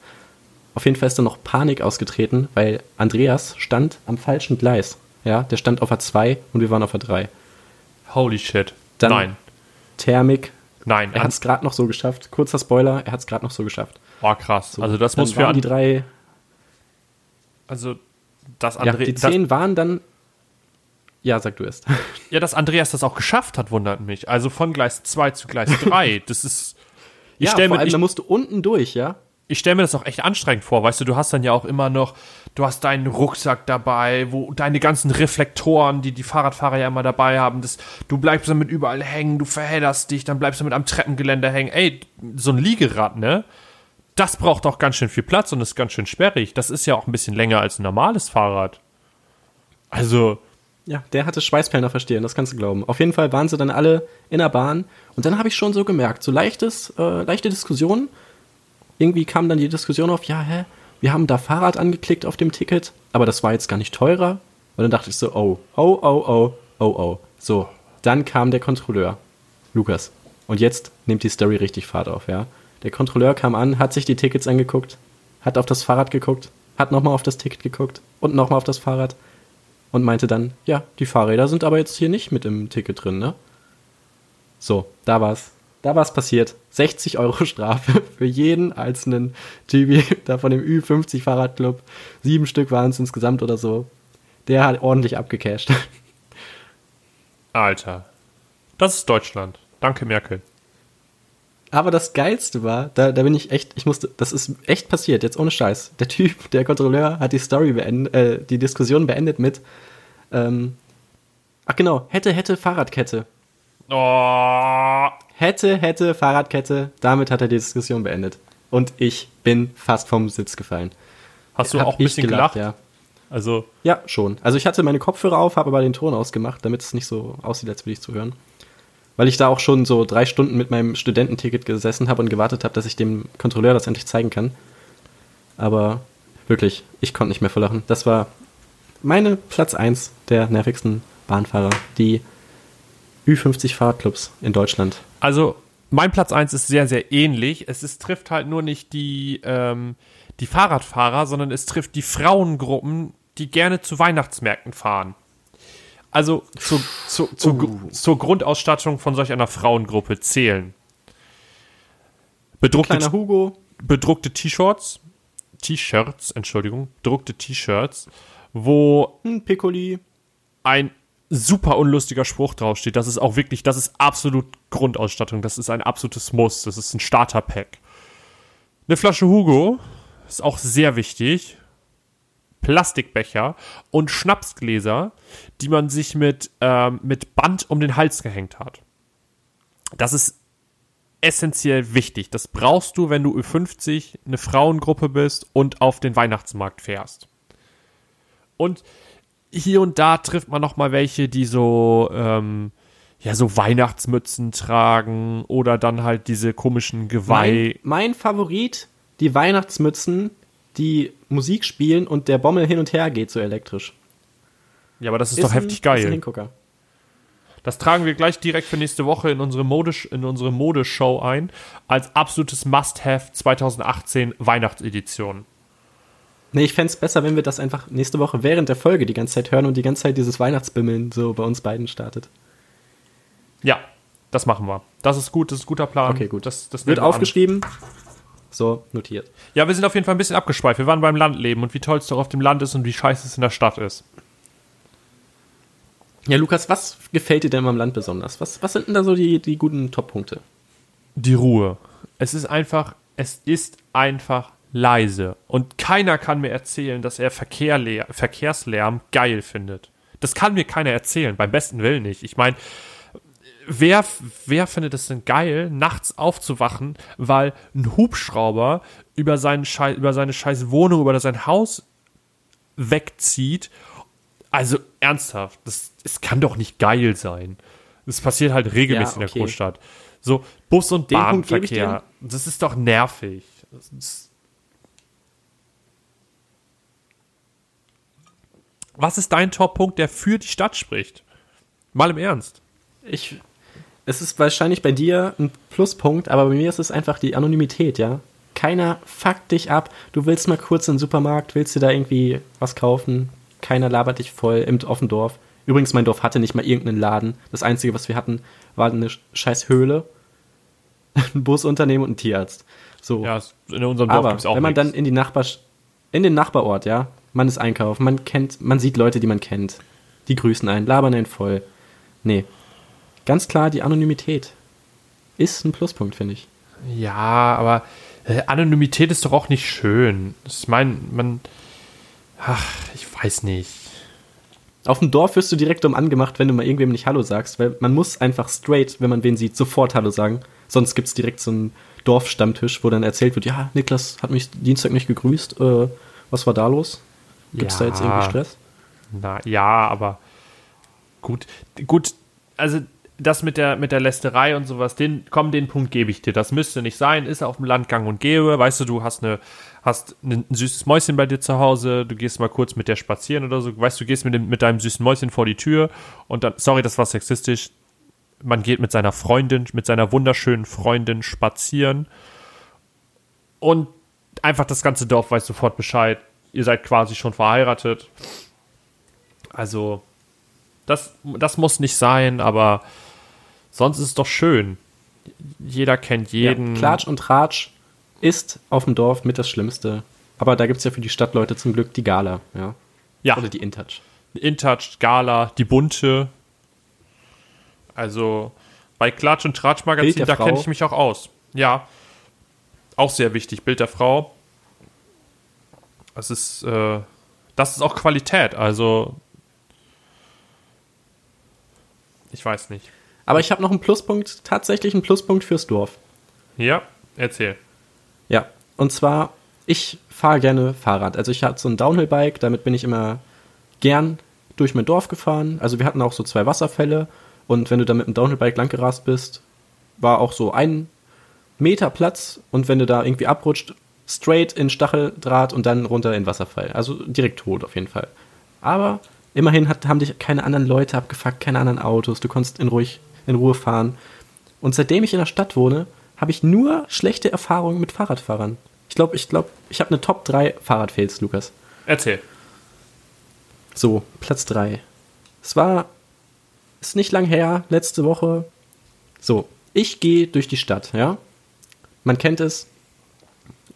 Auf jeden Fall ist dann noch Panik ausgetreten, weil Andreas stand am falschen Gleis. Ja, der stand auf A2 und wir waren auf A3. Holy shit. Dann Nein. Thermik. Nein. Er hat es gerade noch so geschafft. Kurzer Spoiler, er hat es gerade noch so geschafft. Oh, krass. So, also das muss für die drei. Also das Andreas. Ja, die zehn waren dann. Ja, sag du es. Ja, dass Andreas das auch geschafft hat, wundert mich. Also von Gleis 2 zu Gleis 3. Das ist. Ich ja, vor mir, allem, ich, da musst du unten durch, ja? Ich stelle mir das auch echt anstrengend vor, weißt du, du hast dann ja auch immer noch, du hast deinen Rucksack dabei, wo deine ganzen Reflektoren, die die Fahrradfahrer ja immer dabei haben, das, du bleibst damit überall hängen, du verhedderst dich, dann bleibst du mit am Treppengeländer hängen. Ey, so ein Liegerad, ne? Das braucht auch ganz schön viel Platz und ist ganz schön sperrig. Das ist ja auch ein bisschen länger als ein normales Fahrrad. Also. Ja, der hatte Schweißperlen Verstehen, das kannst du glauben. Auf jeden Fall waren sie dann alle in der Bahn und dann habe ich schon so gemerkt, so leichtes, äh, leichte Diskussionen irgendwie kam dann die Diskussion auf, ja, hä, wir haben da Fahrrad angeklickt auf dem Ticket, aber das war jetzt gar nicht teurer. Und dann dachte ich so, oh, oh, oh, oh, oh, oh. So, dann kam der Kontrolleur, Lukas. Und jetzt nimmt die Story richtig Fahrt auf, ja. Der Kontrolleur kam an, hat sich die Tickets angeguckt, hat auf das Fahrrad geguckt, hat nochmal auf das Ticket geguckt und nochmal auf das Fahrrad und meinte dann, ja, die Fahrräder sind aber jetzt hier nicht mit im Ticket drin, ne? So, da war's. Da war es passiert. 60 Euro Strafe für jeden einzelnen Typi da von dem Ü50 Fahrradclub. Sieben Stück waren es insgesamt oder so. Der hat ordentlich abgecasht. Alter. Das ist Deutschland. Danke, Merkel. Aber das Geilste war, da, da bin ich echt, ich musste, das ist echt passiert, jetzt ohne Scheiß. Der Typ, der Kontrolleur, hat die Story beendet, äh, die Diskussion beendet mit, ähm, ach genau, hätte, hätte, Fahrradkette. Oh. Hätte, hätte, Fahrradkette. Damit hat er die Diskussion beendet. Und ich bin fast vom Sitz gefallen. Hast du Hab auch ein bisschen gelacht? Ja. Also, ja, schon. Also ich hatte meine Kopfhörer auf, habe aber den Ton ausgemacht, damit es nicht so aussieht, als würde ich zuhören. Weil ich da auch schon so drei Stunden mit meinem Studententicket gesessen habe und gewartet habe, dass ich dem Kontrolleur das endlich zeigen kann. Aber wirklich, ich konnte nicht mehr verlachen. Das war meine Platz 1 der nervigsten Bahnfahrer, die Ü50 Fahrradclubs in Deutschland. also mein Platz 1 ist sehr, sehr ähnlich. Es ist, trifft halt nur nicht die, ähm, die Fahrradfahrer, sondern es trifft die Frauengruppen, die gerne zu Weihnachtsmärkten fahren. Also zu, zu, zu, Uh. zur Grundausstattung von solch einer Frauengruppe zählen. Bedruckte, Kleiner Hugo, bedruckte T-Shirts, T-Shirts, Entschuldigung, bedruckte T-Shirts, wo ein Piccoli, ein super unlustiger Spruch draufsteht. Das ist auch wirklich, das ist absolut Grundausstattung. Das ist ein absolutes Muss. Das ist ein Starterpack. Eine Flasche Hugo ist auch sehr wichtig. Plastikbecher und Schnapsgläser, die man sich mit, ähm, mit Band um den Hals gehängt hat. Das ist essentiell wichtig. Das brauchst du, wenn du Ü50 eine Frauengruppe bist und auf den Weihnachtsmarkt fährst. Und hier und da trifft man noch mal welche, die so ähm, ja so Weihnachtsmützen tragen oder dann halt diese komischen Geweih. Mein, mein Favorit, die Weihnachtsmützen, die Musik spielen und der Bommel hin und her geht so elektrisch. Ja, aber das ist, doch ein- heftig Ist ein geil. Hingucker. Das tragen wir gleich direkt für nächste Woche in unsere Modisch in unsere Modeshow ein als absolutes Must-have 2018 Weihnachtsedition. Nee, ich fänd's besser, wenn wir das einfach nächste Woche während der Folge die ganze Zeit hören und die ganze Zeit dieses Weihnachtsbimmeln so bei uns beiden startet. Ja, das machen wir. Das ist gut, das ist ein guter Plan. Okay, gut. Das, das Wird wir an. aufgeschrieben. So, notiert. Ja, wir sind auf jeden Fall ein bisschen abgeschweift. Wir waren beim Landleben und wie toll es doch auf dem Land ist und wie scheiße es in der Stadt ist. Ja, Lukas, was gefällt dir denn am Land besonders? Was, was sind denn da so die, die guten Top-Punkte? Die Ruhe. Es ist einfach, es ist einfach leise. Und keiner kann mir erzählen, dass er Verkehrle Verkehrslärm geil findet. Das kann mir keiner erzählen, beim besten Willen nicht. Ich meine, wer, wer findet es denn geil, nachts aufzuwachen, weil ein Hubschrauber über, seinen Schei über seine scheiß Wohnung, über sein Haus wegzieht? Also ernsthaft, das, es kann doch nicht geil sein. Das passiert halt regelmäßig Ja, in okay. der Großstadt. So Bus- und Den Bahnverkehr, das ist doch nervig. Das Was ist dein Top-Punkt, der für die Stadt spricht? Mal im Ernst. Ich, es ist wahrscheinlich bei dir ein Pluspunkt, aber bei mir ist es einfach die Anonymität, ja. Keiner fuckt dich ab. Du willst mal kurz in den Supermarkt, willst du da irgendwie was kaufen? Keiner labert dich voll im, dem Dorf. Übrigens, mein Dorf hatte nicht mal irgendeinen Laden. Das Einzige, was wir hatten, war eine scheiß Höhle, ein Busunternehmen und ein Tierarzt. So. Ja, in unserem Dorf Aber gibt es auch wenn man nichts. dann in die Nachbar in den Nachbarort, ja, man ist einkaufen, man kennt, man sieht Leute, die man kennt, die grüßen einen, labern einen voll. Nee, ganz klar die Anonymität ist ein Pluspunkt, finde ich. Ja, aber äh, Anonymität ist doch auch nicht schön. Ich meine, man. Ach, ich weiß nicht. Auf dem Dorf wirst du direkt um angemacht, wenn du mal irgendwem nicht Hallo sagst, weil man muss einfach straight, wenn man wen sieht, sofort Hallo sagen. Sonst gibt es direkt so einen Dorfstammtisch, wo dann erzählt wird, ja, Niklas hat mich Dienstag nicht gegrüßt, äh, was war da los? Gibt es da jetzt Ja. irgendwie Stress? Na ja, aber gut, gut, also das mit der mit der Lästerei und sowas, den komm, den Punkt gebe ich dir. Das müsste nicht sein, ist auf dem Land gang und gäbe. Weißt du, du hast eine hast ein süßes Mäuschen bei dir zu Hause, du gehst mal kurz mit der spazieren oder so. Weißt du, gehst mit dem mit deinem süßen Mäuschen vor die Tür und dann sorry, das war sexistisch. Man geht mit seiner Freundin, mit seiner wunderschönen Freundin spazieren und einfach das ganze Dorf weiß sofort Bescheid. Ihr seid quasi schon verheiratet. Also, das, das muss nicht sein, aber sonst ist es doch schön. Jeder kennt jeden. Ja, Klatsch und Tratsch ist auf dem Dorf mit das Schlimmste. Aber da gibt es ja für die Stadtleute zum Glück die Gala, ja. Ja, Oder die InTouch. InTouch, Gala, die bunte. Also bei Klatsch und Tratsch Magazin, da kenne ich mich auch aus. Ja, auch sehr wichtig. Bild der Frau. Das ist, äh, das ist auch Qualität. Also ich weiß nicht. Aber ich habe noch einen Pluspunkt, tatsächlich einen Pluspunkt fürs Dorf. Ja, erzähl. Ja, und zwar, ich fahre gerne Fahrrad. Also ich hatte so ein Downhill-Bike, damit bin ich immer gern durch mein Dorf gefahren. Also wir hatten auch so zwei Wasserfälle und wenn du da mit dem Downhill-Bike langgerast bist, war auch so ein Meter Platz und wenn du da irgendwie abrutscht, straight in Stacheldraht und dann runter in Wasserfall. Also direkt tot auf jeden Fall. Aber immerhin hat, haben dich keine anderen Leute abgefuckt, keine anderen Autos. Du konntest in, ruhig, in Ruhe fahren. Und seitdem ich in der Stadt wohne, habe ich nur schlechte Erfahrungen mit Fahrradfahrern. Ich glaube, ich glaube, ich habe eine Top 3 Fahrradfails, Lukas. Erzähl. So, Platz 3. Es war, ist nicht lang her, letzte Woche. So, ich gehe durch die Stadt, ja. Man kennt es.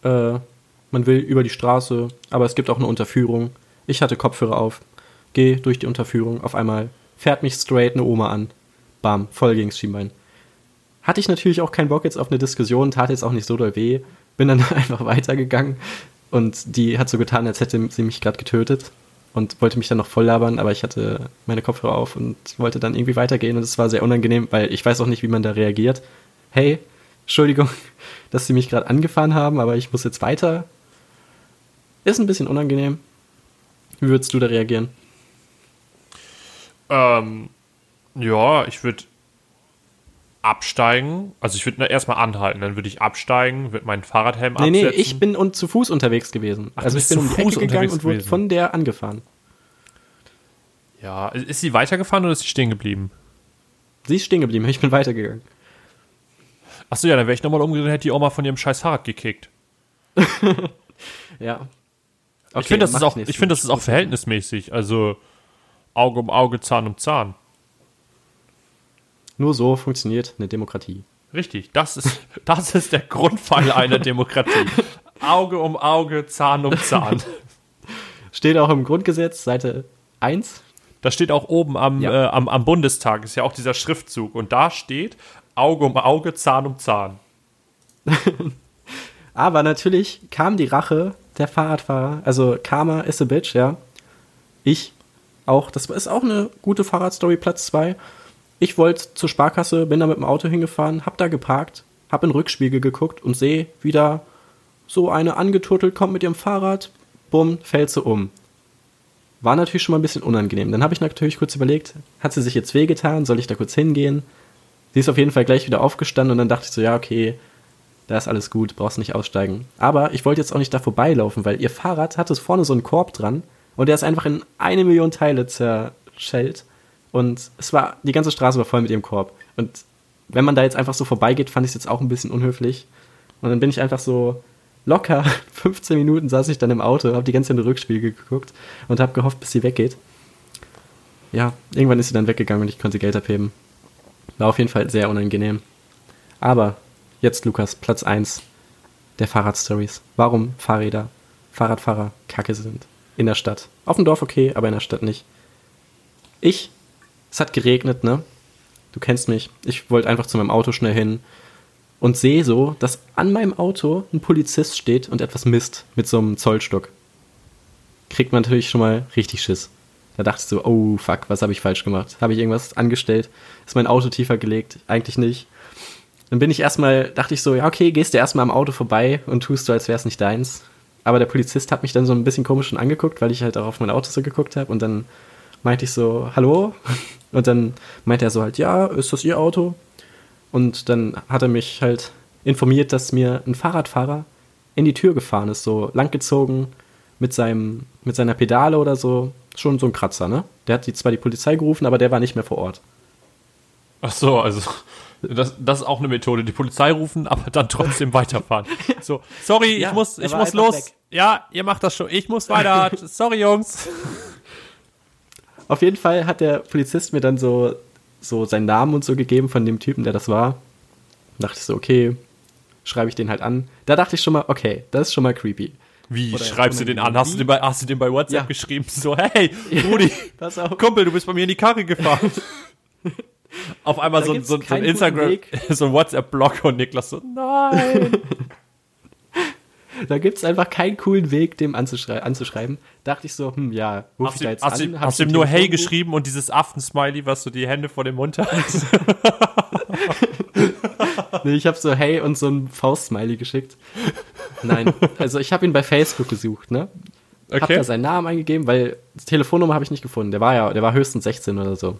Äh, man will über die Straße, aber es gibt auch eine Unterführung. Ich hatte Kopfhörer auf, gehe durch die Unterführung. Auf einmal fährt mich straight eine Oma an. Bam, voll gegens Schienbein. Hatte ich natürlich auch keinen Bock jetzt auf eine Diskussion, tat jetzt auch nicht so doll weh. Bin dann einfach weitergegangen und die hat so getan, als hätte sie mich gerade getötet und wollte mich dann noch voll labern, aber ich hatte meine Kopfhörer auf und wollte dann irgendwie weitergehen und es war sehr unangenehm, weil ich weiß auch nicht, wie man da reagiert. Hey, Entschuldigung, dass sie mich gerade angefahren haben, aber ich muss jetzt weiter. Ist ein bisschen unangenehm. Wie würdest du da reagieren? Ähm, ja, ich würde absteigen. Also ich würde erstmal anhalten, dann würde ich absteigen, würde meinen Fahrradhelm Nee, nee, absetzen. ich bin und zu Fuß unterwegs gewesen. Ach, also ich bin zu um die Fuß Ecke gegangen und wurde von der angefahren. Ja, ist sie weitergefahren oder ist sie stehen geblieben? Sie ist stehen geblieben, ich bin weitergegangen. Achso, ja, dann wäre ich nochmal umgedreht und hätte die Oma von ihrem scheiß Fahrrad gekickt. Ja. ich finde, das, ist auch, ich find, das ist auch verhältnismäßig. Also Auge um Auge, Zahn um Zahn. Nur so funktioniert eine Demokratie. Richtig, das ist, das ist der Grundpfeiler einer Demokratie. Auge um Auge, Zahn um Zahn. Steht auch im Grundgesetz, Seite 1. Das steht auch oben am, Ja. äh, am, am Bundestag, ist ja auch dieser Schriftzug. Und da steht Auge um Auge, Zahn um Zahn. Aber natürlich kam die Rache der Fahrradfahrer. Also Karma is a bitch, ja. Ich auch. Das ist auch eine gute Fahrradstory, Platz 2. Ich wollte zur Sparkasse, bin da mit dem Auto hingefahren, hab da geparkt, hab in den Rückspiegel geguckt und sehe, wie da so eine angeturtelt kommt mit ihrem Fahrrad, bumm, fällt sie um. War natürlich schon mal ein bisschen unangenehm. Dann habe ich natürlich kurz überlegt, hat sie sich jetzt wehgetan, soll ich da kurz hingehen? Sie ist auf jeden Fall gleich wieder aufgestanden und dann dachte ich so, ja, okay, da ist alles gut, brauchst nicht aussteigen. Aber ich wollte jetzt auch nicht da vorbeilaufen, weil ihr Fahrrad hatte vorne so einen Korb dran und der ist einfach in eine Million Teile zerschellt. Und es war, die ganze Straße war voll mit ihrem Korb. Und wenn man da jetzt einfach so vorbeigeht, fand ich es jetzt auch ein bisschen unhöflich. Und dann bin ich einfach so locker 15 Minuten saß ich dann im Auto, habe die ganze Zeit in den Rückspiegel geguckt und habe gehofft, bis sie weggeht. Ja, irgendwann ist sie dann weggegangen und ich konnte Geld abheben. War auf jeden Fall sehr unangenehm. Aber jetzt, Lukas, Platz 1 der Fahrradstories. Warum Fahrräder, Fahrradfahrer kacke sind. In der Stadt. Auf dem Dorf okay, aber in der Stadt nicht. Ich, es hat geregnet, ne? Du kennst mich. Ich wollte einfach zu meinem Auto schnell hin und sehe so, dass an meinem Auto ein Polizist steht und etwas misst mit so einem Zollstock. Kriegt man natürlich schon mal richtig Schiss. Da dachte ich so, oh fuck, was habe ich falsch gemacht? Habe ich irgendwas angestellt? Ist mein Auto tiefer gelegt? Eigentlich nicht. Dann bin ich erstmal, dachte ich so, ja, okay, gehst du erstmal am Auto vorbei und tust so, als wäre es nicht deins. Aber der Polizist hat mich dann so ein bisschen komisch schon angeguckt, weil ich halt auch auf mein Auto so geguckt habe. Und dann meinte ich so, hallo? Und dann meinte er so halt, ja, ist das Ihr Auto? Und dann hat er mich halt informiert, dass mir ein Fahrradfahrer in die Tür gefahren ist, so langgezogen mit, seinem, mit seiner Pedale oder so. Schon so ein Kratzer, ne? Der hat die, zwar die Polizei gerufen, aber der war nicht mehr vor Ort. Ach so, also das, das ist auch eine Methode. Die Polizei rufen, aber dann trotzdem weiterfahren. So, sorry, Ja, ich muss, ich muss los. weg. Ja, ihr macht das schon. Ich muss weiter. sorry, Jungs. Auf jeden Fall hat der Polizist mir dann so, so seinen Namen und so gegeben von dem Typen, der das war. Da dachte ich so, okay, schreibe ich den halt an. Da dachte ich schon mal, okay, das ist schon mal creepy. Wie Oder schreibst du den an? Hast du den bei, hast du den bei WhatsApp Ja. geschrieben? So, hey, Rudi. Kumpel, du bist bei mir in die Karre gefahren. Auf einmal Da so, so, so ein Instagram, so ein WhatsApp-Blog und Niklas so, nein. Da gibt es einfach keinen coolen Weg, dem anzuschrei anzuschreiben. Dachte ich so, hm, ja, ruf Hast ich du da jetzt hast an? du- hast du ihm nur Hey geschrieben und dieses Affen-Smiley, was so die Hände vor dem Mund hat? Nee, ich habe so Hey und so ein Faust-Smiley geschickt. Nein, also ich habe ihn bei Facebook gesucht, ne? Hab Okay. da seinen Namen eingegeben, weil die Telefonnummer habe ich nicht gefunden. Der war ja, der war höchstens 16 oder so.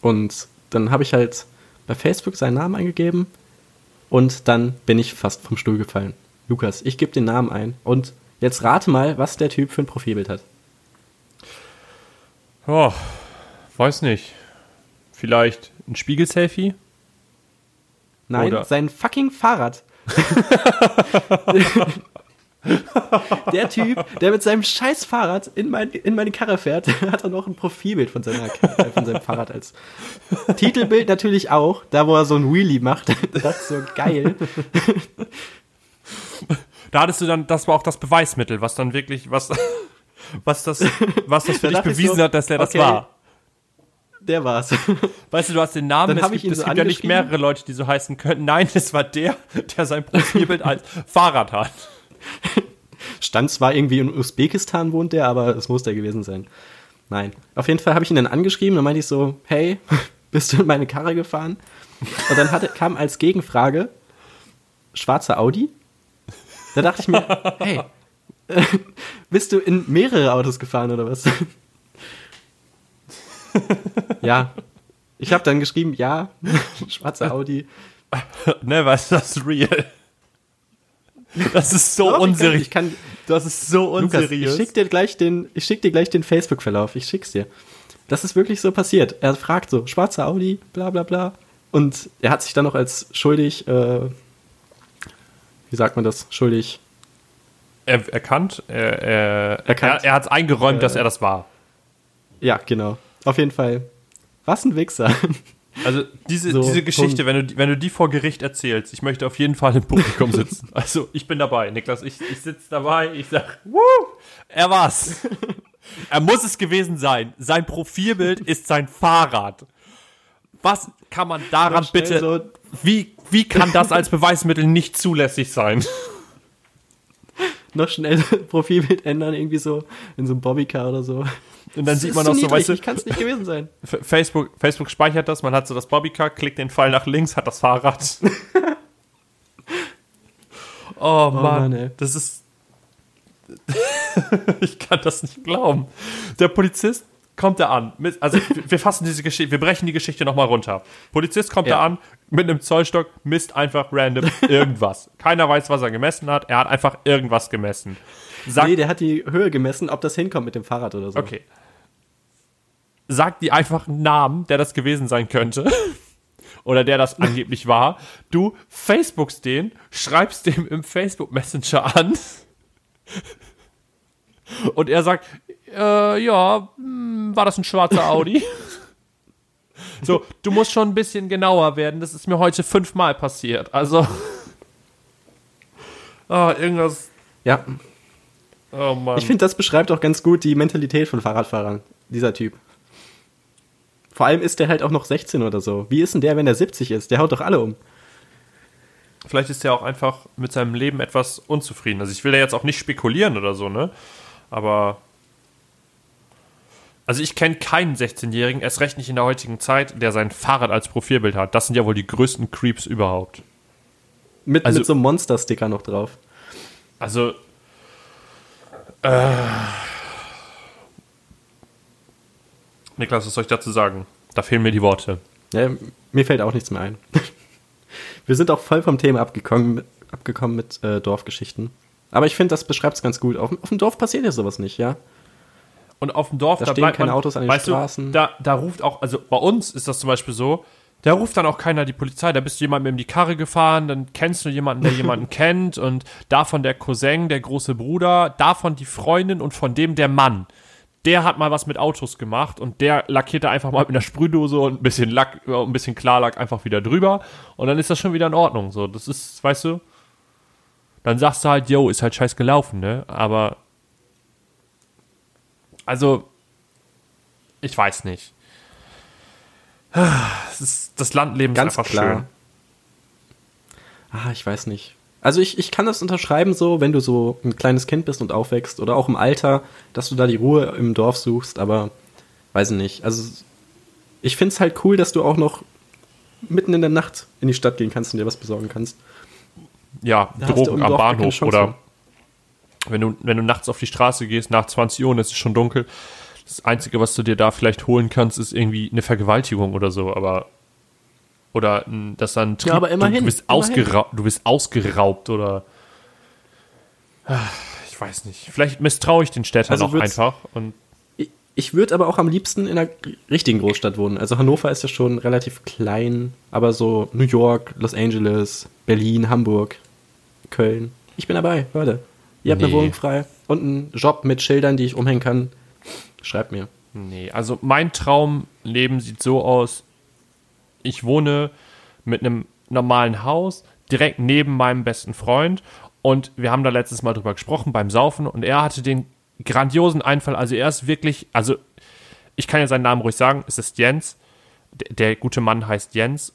Und dann habe ich halt bei Facebook seinen Namen eingegeben und dann bin ich fast vom Stuhl gefallen. Lukas, ich gebe den Namen ein und jetzt rate mal, was der Typ für ein Profilbild hat. Oh, weiß nicht. Vielleicht ein Spiegel-Selfie? Nein, Oder- sein fucking Fahrrad. der Typ, der mit seinem scheiß Fahrrad in, mein, in meine Karre fährt, hat er noch ein Profilbild von, seiner, äh, von seinem Fahrrad als Titelbild natürlich auch, da wo er so ein Wheelie macht. Das ist so geil. Da hattest du dann, das war auch das Beweismittel, was dann wirklich, was, was das, was das für dich bewiesen so, hat, dass der das okay. war. Der war's. Weißt du, du hast den Namen, Dann es gibt, ich ihn es so gibt ja nicht mehrere Leute, die so heißen können. Nein, es war der, der sein Profilbild als Fahrrad hat. Stand zwar irgendwie in Usbekistan wohnt der, aber es muss der gewesen sein. Nein. Auf jeden Fall habe ich ihn dann angeschrieben, dann meinte ich so, hey, bist du in meine Karre gefahren? Und dann hatte, kam als Gegenfrage, schwarzer Audi? Da dachte ich mir, hey, bist du in mehrere Autos gefahren oder was? Ja. Ich habe dann geschrieben, ja, schwarzer Audi. ne, weißt du, das real. Das ist so Doch, ich kann- unseriös. Ich kann, Das ist so Lukas, ich unseriös. schick dir gleich den, ich schick dir gleich den Facebook-Verlauf. Ich schick's dir. Das ist wirklich so passiert. Er fragt so, schwarzer Audi, bla bla bla. Und er hat sich dann noch als schuldig, äh, wie sagt man das, schuldig. er, erkannt, er, er, Erkannt. er, er hat es eingeräumt, Äh, dass er das war. Ja, genau. Auf jeden Fall. Was ein Wichser. Also diese, So, diese Geschichte, Punkt. wenn du, die- wenn du die vor Gericht erzählst, ich möchte auf jeden Fall im Publikum sitzen. Also ich bin dabei, Niklas, ich, ich sitze dabei, ich sag, Woo, er war's. er muss es gewesen sein. Sein Profilbild ist sein Fahrrad. Was kann man daran bitte, so- wie, wie kann das als Beweismittel nicht zulässig sein? Noch schnell Profilbild ändern, irgendwie so in so einem Bobbycar oder so. Und dann Das sieht man auch so, niedrig, weißt du, Ich kann es nicht gewesen sein. Facebook, Facebook speichert das, man hat so das Bobbycar, klickt den Pfeil nach links, hat das Fahrrad. oh, Mann, Mann, ey. das ist. ich kann das nicht glauben. Der Polizist kommt da an. Also, wir- wir fassen diese Geschichte, wir brechen die Geschichte nochmal runter. Polizist kommt Ja. da an mit einem Zollstock, misst einfach random irgendwas. Keiner weiß, was er gemessen hat. Er hat einfach irgendwas gemessen. Sagt, Nee, der hat die Höhe gemessen, ob das hinkommt mit dem Fahrrad oder so. Okay. Sag die einfach einen Namen, der das gewesen sein könnte. Oder der das angeblich war. Du Facebookst den, schreibst dem im Facebook Messenger an. Und er sagt, äh, ja, hm, war das ein schwarzer Audi? So, du musst schon ein bisschen genauer werden. Das ist mir heute fünfmal passiert. Also. Ah, irgendwas. Ja, Oh Mann. Ich finde, das beschreibt auch ganz gut die Mentalität von Fahrradfahrern, dieser Typ. Vor allem ist der halt auch noch 16 oder so. Wie ist denn der, wenn er 70 ist? Der haut doch alle um. Vielleicht ist er auch einfach mit seinem Leben etwas unzufrieden. Also ich will da jetzt auch nicht spekulieren oder so, ne? Aber. Also ich kenne keinen 16-Jährigen, erst recht nicht in der heutigen Zeit, der sein Fahrrad als Profilbild hat. Das sind ja wohl die größten Creeps überhaupt. Mit, Also- mit so einem Monster-Sticker noch drauf. Also. Äh, Niklas, was soll ich dazu sagen? Da fehlen mir die Worte. Ja, mir fällt auch nichts mehr ein. Wir sind auch voll vom Thema abgekommen, abgekommen mit äh, Dorfgeschichten. Aber ich finde, das beschreibt es ganz gut. Auf, auf dem Dorf passiert ja sowas nicht, ja? Und auf dem Dorf, Da da, stehen bleibt keine man, Autos an den weißt Straßen. Du, da, da ruft auch, also bei uns ist das zum Beispiel so, da ruft dann auch keiner die Polizei, da bist du jemandem in die Karre gefahren, dann kennst du jemanden, der jemanden kennt und davon der Cousin, der große Bruder, davon die Freundin und von dem der Mann. Der hat mal was mit Autos gemacht und der lackiert da einfach mal mit einer Sprühdose und ein bisschen Lack, ein bisschen Klarlack einfach wieder drüber und dann ist das schon wieder in Ordnung. So, das ist, weißt du, dann sagst du halt, yo, ist halt scheiß gelaufen, ne? Aber also, ich weiß nicht. Das, das Landleben Ganz ist einfach klar. schön. Ah, ich weiß nicht. Also ich, ich kann das unterschreiben so, wenn du so ein kleines Kind bist und aufwächst oder auch im Alter, dass du da die Ruhe im Dorf suchst, aber weiß ich nicht. Also ich finde es halt cool, dass du auch noch mitten in der Nacht in die Stadt gehen kannst und dir was besorgen kannst. Ja, Da Drogen am Bahnhof oder. Wenn du, wenn du nachts auf die Straße gehst, nach 20 Uhr und es ist schon dunkel. Das Einzige, was du dir da vielleicht holen kannst, ist irgendwie eine Vergewaltigung oder so, aber oder dass dann ein Trieb, aber immerhin, du, bist immerhin. ausgeraubt, du bist ausgeraubt oder Ah, ich weiß nicht. Vielleicht misstraue ich den Städtern Also auch einfach und Ich, ich würde aber auch am liebsten in einer richtigen Großstadt wohnen. Also Hannover ist ja schon relativ klein, aber so New York, Los Angeles, Berlin, Hamburg, Köln. Ich bin dabei, Leute. Ihr habt eine Nee. Wohnung frei und einen Job mit Schildern, die ich umhängen kann. Schreibt mir. Nee, also mein Traumleben sieht so aus, ich wohne mit einem normalen Haus direkt neben meinem besten Freund. Und wir haben da letztes Mal drüber gesprochen beim Saufen. Und er hatte den grandiosen Einfall, also er ist wirklich, also ich kann ja seinen Namen ruhig sagen, es ist Jens, der, der gute Mann heißt Jens.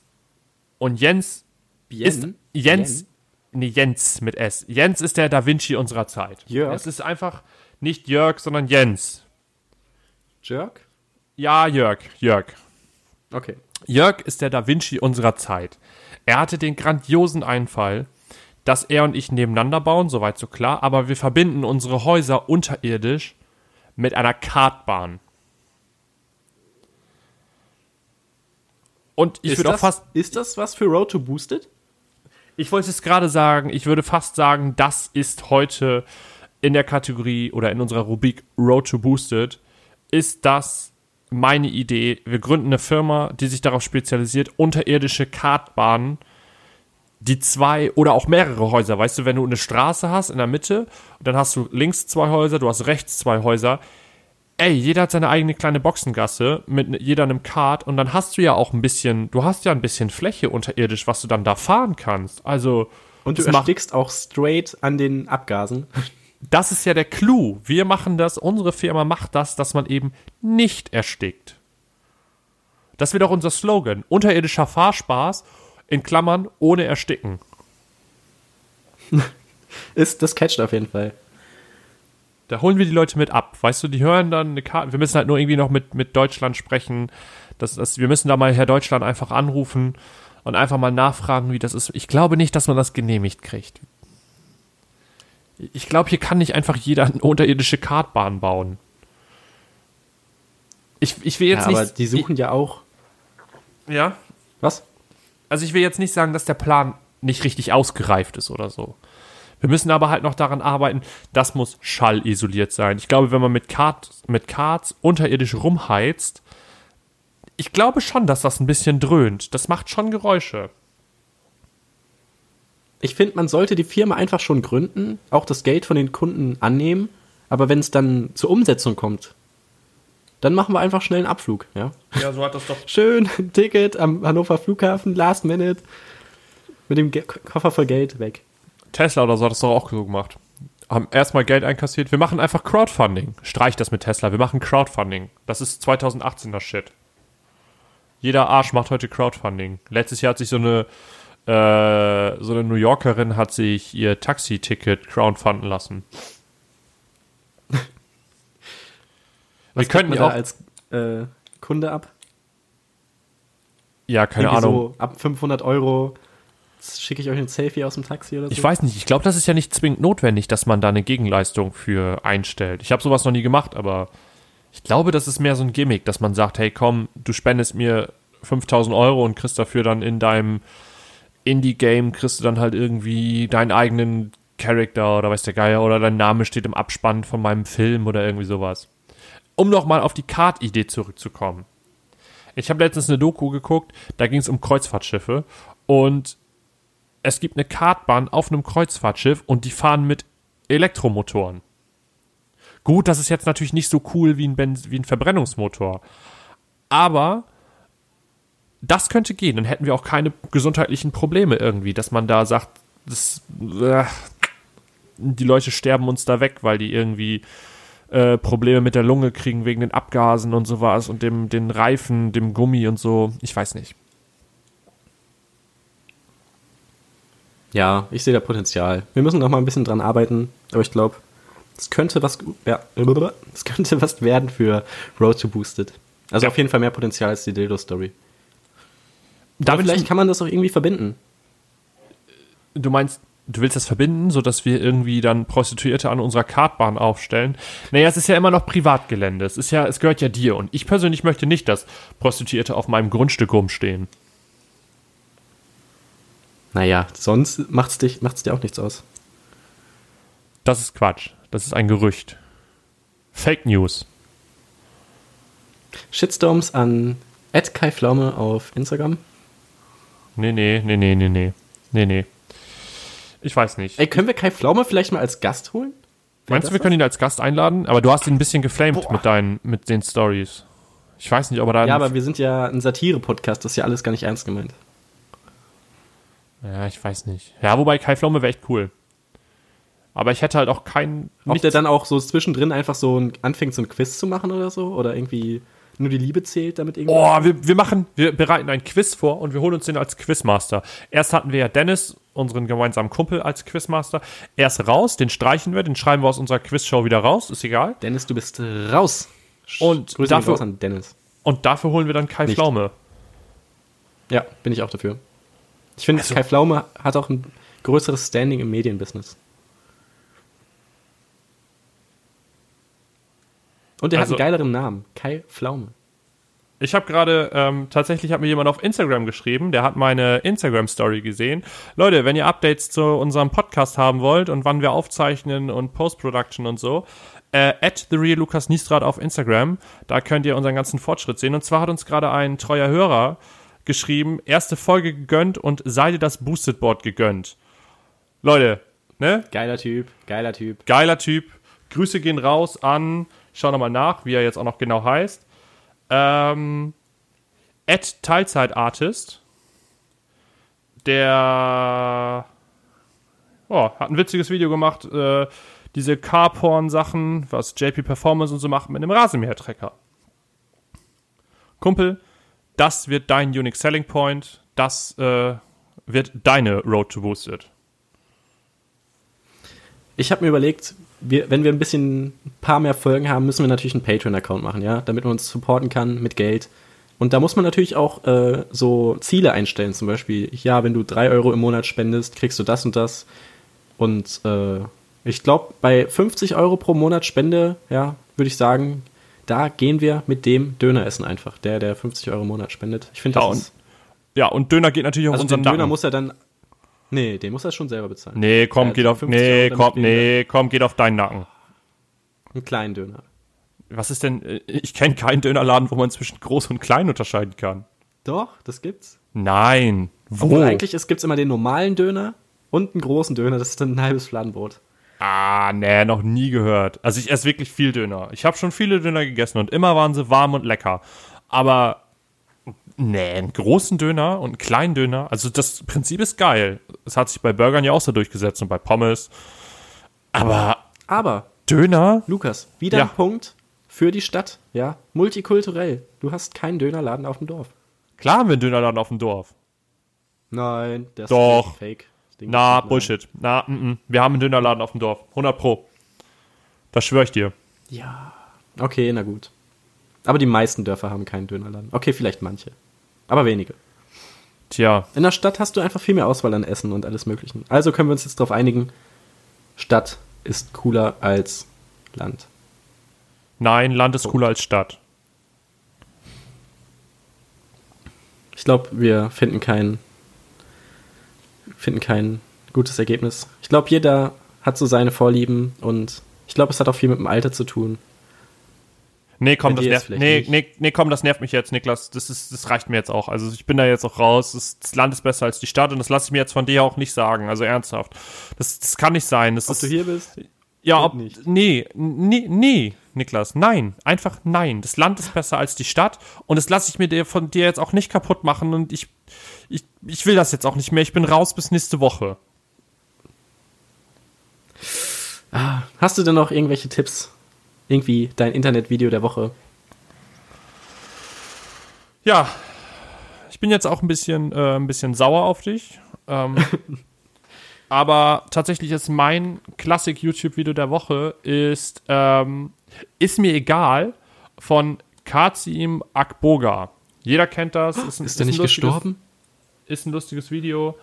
Und Jens ist Jens, nee, Jens mit S. Jens ist der Da Vinci unserer Zeit. Jörg? Es ist einfach nicht Jörg, sondern Jens. Jörg? Ja, Jörg, Jörg. Okay. Jörg ist der Da Vinci unserer Zeit. Er hatte den grandiosen Einfall, dass er und ich nebeneinander bauen, soweit so klar, aber wir verbinden unsere Häuser unterirdisch mit einer Kartbahn. Und ich würde auch fast, ist das was für Road to Boosted? Ich wollte es gerade sagen, ich würde fast sagen, das ist heute in der Kategorie oder in unserer Rubrik Road to Boosted, ist das meine Idee. Wir gründen eine Firma, die sich darauf spezialisiert, unterirdische Kartbahnen, die zwei oder auch mehrere Häuser, weißt du, wenn du eine Straße hast in der Mitte, dann hast du links zwei Häuser, du hast rechts zwei Häuser. Ey, jeder hat seine eigene kleine Boxengasse mit jeder einem Kart und dann hast du ja auch ein bisschen, du hast ja ein bisschen Fläche unterirdisch, was du dann da fahren kannst. Also, Und du erstickst auch straight an den Abgasen. das ist ja der Clou. Wir machen das, unsere Firma macht das, dass man eben nicht erstickt. Das wird auch unser Slogan. Unterirdischer Fahrspaß, in Klammern, ohne Ersticken. Ist, das catcht auf jeden Fall. Da holen wir die Leute mit ab. Weißt du, die hören dann eine Karte. Wir müssen halt nur irgendwie noch mit, mit Deutschland sprechen. Das, das, wir müssen da mal Herr Deutschland einfach anrufen und einfach mal nachfragen, wie das ist. Ich glaube nicht, dass man das genehmigt kriegt. Ich glaube, hier kann nicht einfach jeder eine unterirdische Kartbahn bauen. Ich, ich will jetzt Ja, aber nicht. die suchen ja auch. Ich, ja? Was? Also ich will jetzt nicht sagen, dass der Plan nicht richtig ausgereift ist oder so. Wir müssen aber halt noch daran arbeiten, das muss schallisoliert sein. Ich glaube, wenn man mit, Kart, mit Karts unterirdisch rumheizt, ich glaube schon, dass das ein bisschen dröhnt. Das macht schon Geräusche. Ich finde, man sollte die Firma einfach schon gründen, auch das Geld von den Kunden annehmen, aber wenn es dann zur Umsetzung kommt, dann machen wir einfach schnell einen Abflug, ja? Ja, so hat das doch. Schön, ein Ticket am Hannover Flughafen, last minute, mit dem Ge Koffer voll Geld weg. Tesla oder so hat das doch auch so gemacht. Haben erstmal Geld einkassiert. Wir machen einfach Crowdfunding. Streich das mit Tesla. Wir machen Crowdfunding. Das ist 2018er Shit. Jeder Arsch macht heute Crowdfunding. Letztes Jahr hat sich so eine, äh, so eine New Yorkerin hat sich ihr Taxi-Ticket crowdfunden lassen. Wir könnten ja auch, als äh, Kunde ab. ja, keine Irgendwie Ahnung. So ab 500 Euro schicke ich euch ein Selfie aus dem Taxi oder so. Ich weiß nicht, ich glaube, das ist ja nicht zwingend notwendig, dass man da eine Gegenleistung für einstellt. Ich habe sowas noch nie gemacht, aber ich glaube, das ist mehr so ein Gimmick, dass man sagt, hey komm, du spendest mir 5000 Euro und kriegst dafür dann in deinem Indie-Game, kriegst du dann halt irgendwie deinen eigenen Charakter oder weiß der Geier oder dein Name steht im Abspann von meinem Film oder irgendwie sowas. Um nochmal auf die Kart-Idee zurückzukommen. Ich habe letztens eine Doku geguckt, da ging es um Kreuzfahrtschiffe und es gibt eine Kartbahn auf einem Kreuzfahrtschiff und die fahren mit Elektromotoren. Gut, das ist jetzt natürlich nicht so cool wie ein, Benz wie ein Verbrennungsmotor. Aber das könnte gehen. Dann hätten wir auch keine gesundheitlichen Probleme irgendwie, dass man da sagt, das, äh, die Leute sterben uns da weg, weil die irgendwie äh, Probleme mit der Lunge kriegen wegen den Abgasen und sowas und dem, den Reifen, dem Gummi und so. Ich weiß nicht. Ja, ich sehe da Potenzial. Wir müssen noch mal ein bisschen dran arbeiten, aber ich glaube, es könnte was, ja, es könnte was werden für Road to Boosted. Also Ja. auf jeden Fall mehr Potenzial als die Dildo-Story. Vielleicht ich, kann man das auch irgendwie verbinden. du meinst, du willst das verbinden, sodass wir irgendwie dann Prostituierte an unserer Kartbahn aufstellen? Naja, es ist ja immer noch Privatgelände. Es ist ja, es gehört ja dir. Und ich persönlich möchte nicht, dass Prostituierte auf meinem Grundstück rumstehen. Naja, sonst macht's, dich, macht's dir auch nichts aus. Das ist Quatsch. Das ist ein Gerücht. Fake News. Shitstorms an Ed Kai Pflaume auf Instagram. Nee, nee, nee, nee, nee, nee. Nee, nee. Ich weiß nicht. Ey, können wir Kai Pflaume vielleicht mal als Gast holen? Wäre Meinst du, wir was? können ihn als Gast einladen? Aber du hast ihn ein bisschen geflamed Boah. mit deinen, mit den Stories. Ich weiß nicht, ob er da. Ja, aber wir sind ja ein Satire-Podcast, das ist ja alles gar nicht ernst gemeint. Ja, ich weiß nicht. Ja, wobei Kai Pflaume wäre echt cool. Aber ich hätte halt auch keinen. Ob der dann auch so zwischendrin einfach so ein, anfängt, so ein Quiz zu machen oder so? Oder irgendwie nur die Liebe zählt damit irgendwie? Oh, wir, wir machen, wir bereiten ein Quiz vor und wir holen uns den als Quizmaster. Erst hatten wir ja Dennis, unseren gemeinsamen Kumpel, als Quizmaster. Er ist raus, den streichen wir, den schreiben wir aus unserer Quizshow wieder raus, ist egal. Dennis, du bist raus. Und Grüße dafür- an Dennis. Und dafür holen wir dann Kai Nicht. Pflaume. Ja, bin ich auch dafür. Ich finde, Also- Kai Pflaume hat auch ein größeres Standing im Medienbusiness. Und er Also- hat einen geileren Namen. Kai Pflaume. Ich habe gerade, ähm, tatsächlich hat mir jemand auf Instagram geschrieben, der hat meine Instagram-Story gesehen. Leute, wenn ihr Updates zu unserem Podcast haben wollt und wann wir aufzeichnen und Post-Production und so, äh, at the real Lukas Niestrat auf Instagram, da könnt ihr unseren ganzen Fortschritt sehen. Und zwar hat uns gerade ein treuer Hörer geschrieben, erste Folge gegönnt und sei dir das Boosted Board gegönnt. Leute, ne? Geiler Typ, geiler Typ. Geiler Typ. Grüße gehen raus an, schau nochmal nach, wie er jetzt auch noch genau heißt. Ähm, Ed Teilzeitartist. Der oh, hat ein witziges Video gemacht, äh, diese Carporn-Sachen, was JP Performance und so macht, mit einem Rasenmähertrecker. Kumpel, das wird dein Unique Selling Point, das äh, wird deine Road to Boosted. Ich habe mir überlegt, wir, wenn wir ein bisschen ein paar mehr Folgen haben, müssen wir natürlich einen Patreon-Account machen, ja, damit man uns supporten kann mit Geld. Und da muss man natürlich auch äh, so Ziele einstellen, zum Beispiel, ja, wenn du drei Euro im Monat spendest, kriegst du das und das. Und äh, ich glaube, bei 50 Euro pro Monat Spende, ja, würde ich sagen, da gehen wir mit dem Döner essen einfach. Der, der 50 Euro im Monat spendet. Ich finde, Ja, das und ist, Ja, und Döner geht natürlich auf also unseren den Döner Nacken. muss er dann, nee, den muss er schon selber bezahlen. Nee, komm, Also geht auf, 50 nee, Euro, komm, nee, komm, geht auf deinen Nacken. Einen kleinen Döner. Was ist denn, äh, ich kenne keinen Dönerladen, wo man zwischen groß und klein unterscheiden kann. Doch, das gibt's. Nein. Wo? Obwohl eigentlich, es gibt immer den normalen Döner und einen großen Döner, das ist dann ein halbes Fladenbrot. Ah, nee, noch nie gehört. Also ich esse wirklich viel Döner. Ich habe schon viele Döner gegessen und immer waren sie warm und lecker. Aber nee, einen großen Döner und einen kleinen Döner, also das Prinzip ist geil. Es hat sich bei Burgern ja auch so durchgesetzt und bei Pommes. Aber Aber, Döner? Lukas, wieder Ja. ein Punkt für die Stadt, ja? Multikulturell. Du hast keinen Dönerladen auf dem Dorf. Klar haben wir einen Dönerladen auf dem Dorf. Nein, ist Doch. fake. Ding Na, nicht- Bullshit. Na, mm, mm. wir haben einen Dönerladen auf dem Dorf. 100 Pro. Das schwöre ich dir. Ja. Okay, na gut. Aber die meisten Dörfer haben keinen Dönerladen. Okay, vielleicht manche. Aber wenige. Tja, In der Stadt hast du einfach viel mehr Auswahl an Essen und alles Möglichen. Also können wir uns jetzt darauf einigen, Stadt ist cooler als Land. nein, Land ist cooler als Stadt. Ich glaube, wir finden kein, finden kein gutes Ergebnis. Ich glaube, jeder hat so seine Vorlieben und ich glaube, es hat auch viel mit dem Alter zu tun. Nee, komm, das nervt. Nee, nee, nee, komm, das nervt mich jetzt, Niklas. Das ist, das reicht mir jetzt auch. Also ich bin da jetzt auch raus. Das, das Land ist besser als die Stadt und das lasse ich mir jetzt von dir auch nicht sagen. Also ernsthaft. Das, das kann nicht sein. Das Ob ist, du hier bist? Ja, ob, nicht. nee, nee, nee, Niklas, nein, einfach nein. Das Land ist besser als die Stadt und das lasse ich mir dir von dir jetzt auch nicht kaputt machen und ich, ich, ich will das jetzt auch nicht mehr. Ich bin raus bis nächste Woche. Hast du denn noch irgendwelche Tipps? irgendwie dein Internetvideo der Woche. Ja, ich bin jetzt auch ein bisschen, äh, ein bisschen sauer auf dich. Ähm, aber tatsächlich ist mein Klassik-YouTube-Video der Woche ist, ähm, ist mir egal von Kazim Akboga. Jeder kennt das. Ist, ein, ist der nicht gestorben? Ist ein lustiges Video.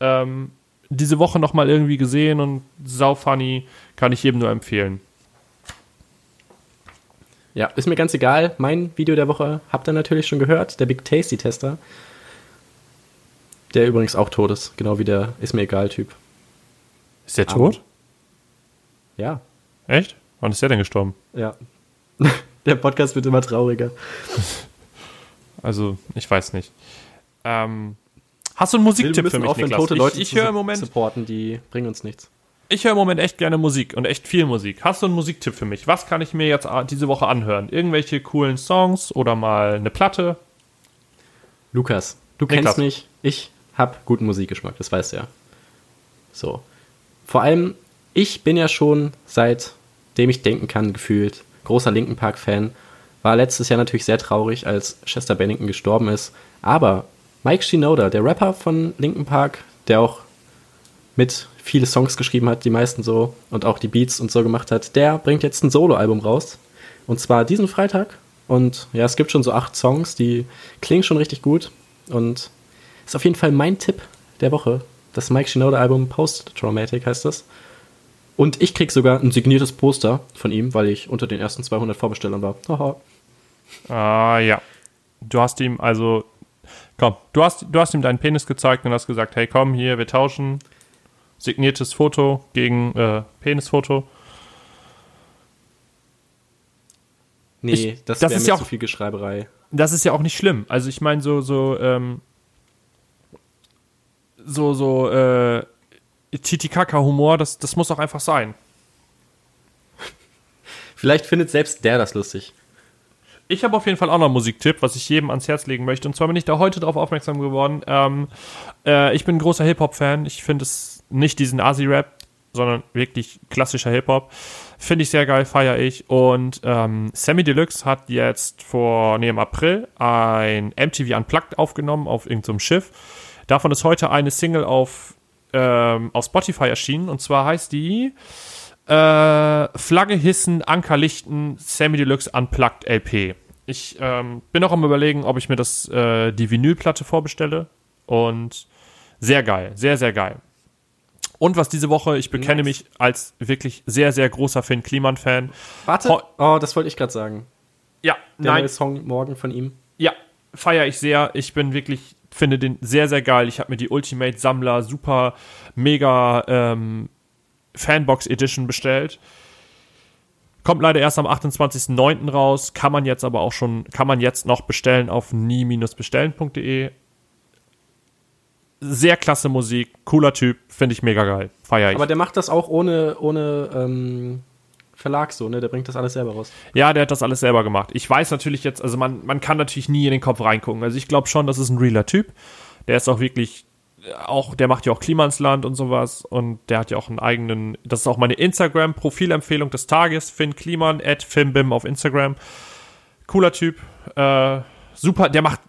Ähm, diese Woche nochmal irgendwie gesehen und sau funny. Kann ich jedem nur empfehlen. Ja, ist mir ganz egal. Mein Video der Woche habt ihr natürlich schon gehört, der Big Tasty Tester. Der übrigens auch tot ist, genau wie der Ist mir egal Typ. Ist der tot? Ja. Echt? Wann ist der denn gestorben? Ja. der Podcast wird immer trauriger. Also, ich weiß nicht. Ähm, hast du einen Musiktipp für mich, aufhören, Niklas? tote Leute ich ich höre im Moment supporten, die bringen uns nichts. Ich höre im Moment echt gerne Musik und echt viel Musik. Hast du einen Musiktipp für mich? Was kann ich mir jetzt diese Woche anhören? Irgendwelche coolen Songs oder mal eine Platte? Lukas, du Niklas. kennst mich. Ich hab guten Musikgeschmack, das weißt du ja. So. Vor allem, ich bin ja schon seitdem ich denken kann, gefühlt großer Linken Park-Fan. War letztes Jahr natürlich sehr traurig, als Chester Bennington gestorben ist. Aber Mike Shinoda, der Rapper von Linken Park, der auch mit viele Songs geschrieben hat, die meisten so, und auch die Beats und so gemacht hat, der bringt jetzt ein Soloalbum raus. Und zwar diesen Freitag. Und ja, es gibt schon so acht Songs, die klingen schon richtig gut. Und ist auf jeden Fall mein Tipp der Woche. Das Mike Shinoda-Album Post-Traumatic heißt das. Und ich krieg sogar ein signiertes Poster von ihm, weil ich unter den ersten 200 Vorbestellern war. Haha. Ah, ja. Du hast ihm also. Komm, du hast, du hast ihm deinen Penis gezeigt und hast gesagt: Hey, komm, hier, wir tauschen. Signiertes Foto gegen äh, Penisfoto. Nee, Ich- das, das ist ja zu auch- viel Geschreiberei. Das ist ja auch nicht schlimm. Also, ich meine, so, so, ähm, so, so, äh, Titikaka-Humor, das, das muss auch einfach sein. Vielleicht findet selbst der das lustig. Ich habe auf jeden Fall auch noch einen Musiktipp, was ich jedem ans Herz legen möchte. Und zwar bin ich da heute darauf aufmerksam geworden. Ähm, äh, ich bin ein großer Hip-Hop-Fan. Ich finde es nicht diesen Asi-Rap, sondern wirklich klassischer Hip-Hop. Finde ich sehr geil, feiere ich. Und ähm, Sammy Deluxe hat jetzt vor, nee, im April ein MTV Unplugged aufgenommen auf irgendeinem Schiff. Davon ist heute eine Single auf, ähm, auf Spotify erschienen. Und zwar heißt die äh, Flagge hissen, Anker lichten, Sammy Deluxe Unplugged LP. Ich ähm, bin auch am überlegen, ob ich mir das, äh, die Vinylplatte vorbestelle. Und sehr geil, sehr, sehr geil. Und was diese Woche, ich bekenne Nice. mich als wirklich sehr, sehr großer Finn Kliman-Fan. Warte. Ho- Oh, das wollte ich gerade sagen. Ja, Der nein, Song morgen von ihm. ja, feiere ich sehr. Ich bin wirklich, finde den sehr, sehr geil. Ich habe mir die Ultimate Sammler super mega ähm, Fanbox Edition bestellt. Kommt leider erst am 28.09. raus. Kann man jetzt aber auch schon, kann man jetzt noch bestellen auf nie-bestellen.de. Sehr klasse Musik, cooler Typ, finde ich mega geil. Feier ich. Aber der macht das auch ohne, ohne ähm, Verlag so, ne? Der bringt das alles selber raus. Ja, der hat das alles selber gemacht. Ich weiß natürlich jetzt, also man, man kann natürlich nie in den Kopf reingucken. Also ich glaube schon, das ist ein realer Typ. Der ist auch wirklich, äh, auch, der macht ja auch Klima ins Land und sowas. Und der hat ja auch einen eigenen, das ist auch meine Instagram-Profilempfehlung des Tages. Finn Kliman, at FinnBim auf Instagram. Cooler Typ. Äh, super, der macht,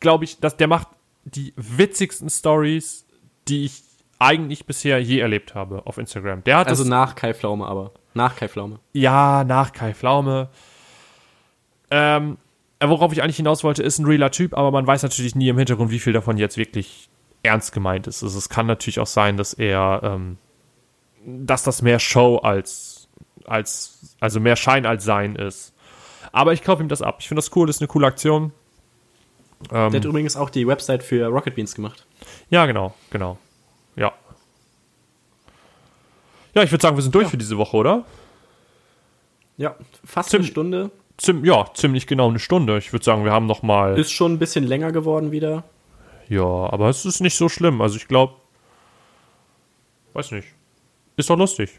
glaube ich, das, der macht die witzigsten Stories, die ich eigentlich bisher je erlebt habe auf Instagram. Der hat Also das, nach Kai Pflaume aber. Nach Kai Pflaume. ja, nach Kai Pflaume. Ähm, äh, worauf ich eigentlich hinaus wollte, ist ein realer Typ, aber man weiß natürlich nie im Hintergrund, wie viel davon jetzt wirklich ernst gemeint ist. Also es kann natürlich auch sein, dass er, ähm, dass das mehr Show als, als, also mehr Schein als Sein ist. Aber ich kaufe ihm das ab. Ich finde das cool, das ist eine coole Aktion. Ähm, Der hat übrigens auch die Website für Rocket Beans gemacht. ja, genau, genau. Ja. Ja, ich würde sagen, wir sind durch Ja. für diese Woche, oder? Ja, fast Tim- eine Stunde. Zim ja, ziemlich genau eine Stunde. Ich würde sagen, wir haben noch mal. Ist schon ein bisschen länger geworden wieder. Ja, aber es ist nicht so schlimm. Also ich glaube, weiß nicht. Ist doch lustig.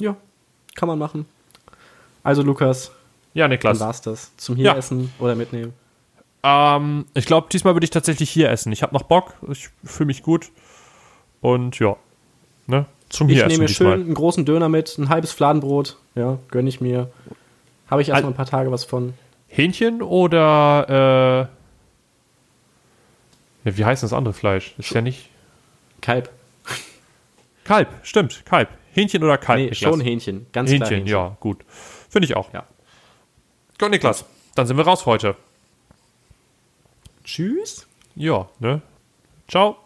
Ja, kann man machen. Also Lukas, Ja, dann Niklas. war's das. Zum Ja. hier essen oder mitnehmen. Ähm, ich glaube, diesmal würde ich tatsächlich hier essen. Ich habe noch Bock. Ich fühle mich gut. Und ja. Ne? Zum Ich nehme mir schön diesmal. einen großen Döner mit, ein halbes Fladenbrot, ja, gönne ich mir. Habe ich erstmal Al- ein paar Tage was von. Hähnchen oder äh, ja, wie heißt das andere Fleisch? Ist ja nicht Kalb. Kalb, stimmt, Kalb. Hähnchen oder Kalb? Nee, Niklas? schon Hähnchen. Ganz klar Hähnchen, ja, gut. Finde ich auch. Ja. Gut, Niklas, dann sind wir raus für heute. Tschüss. Ja, ne? Ciao.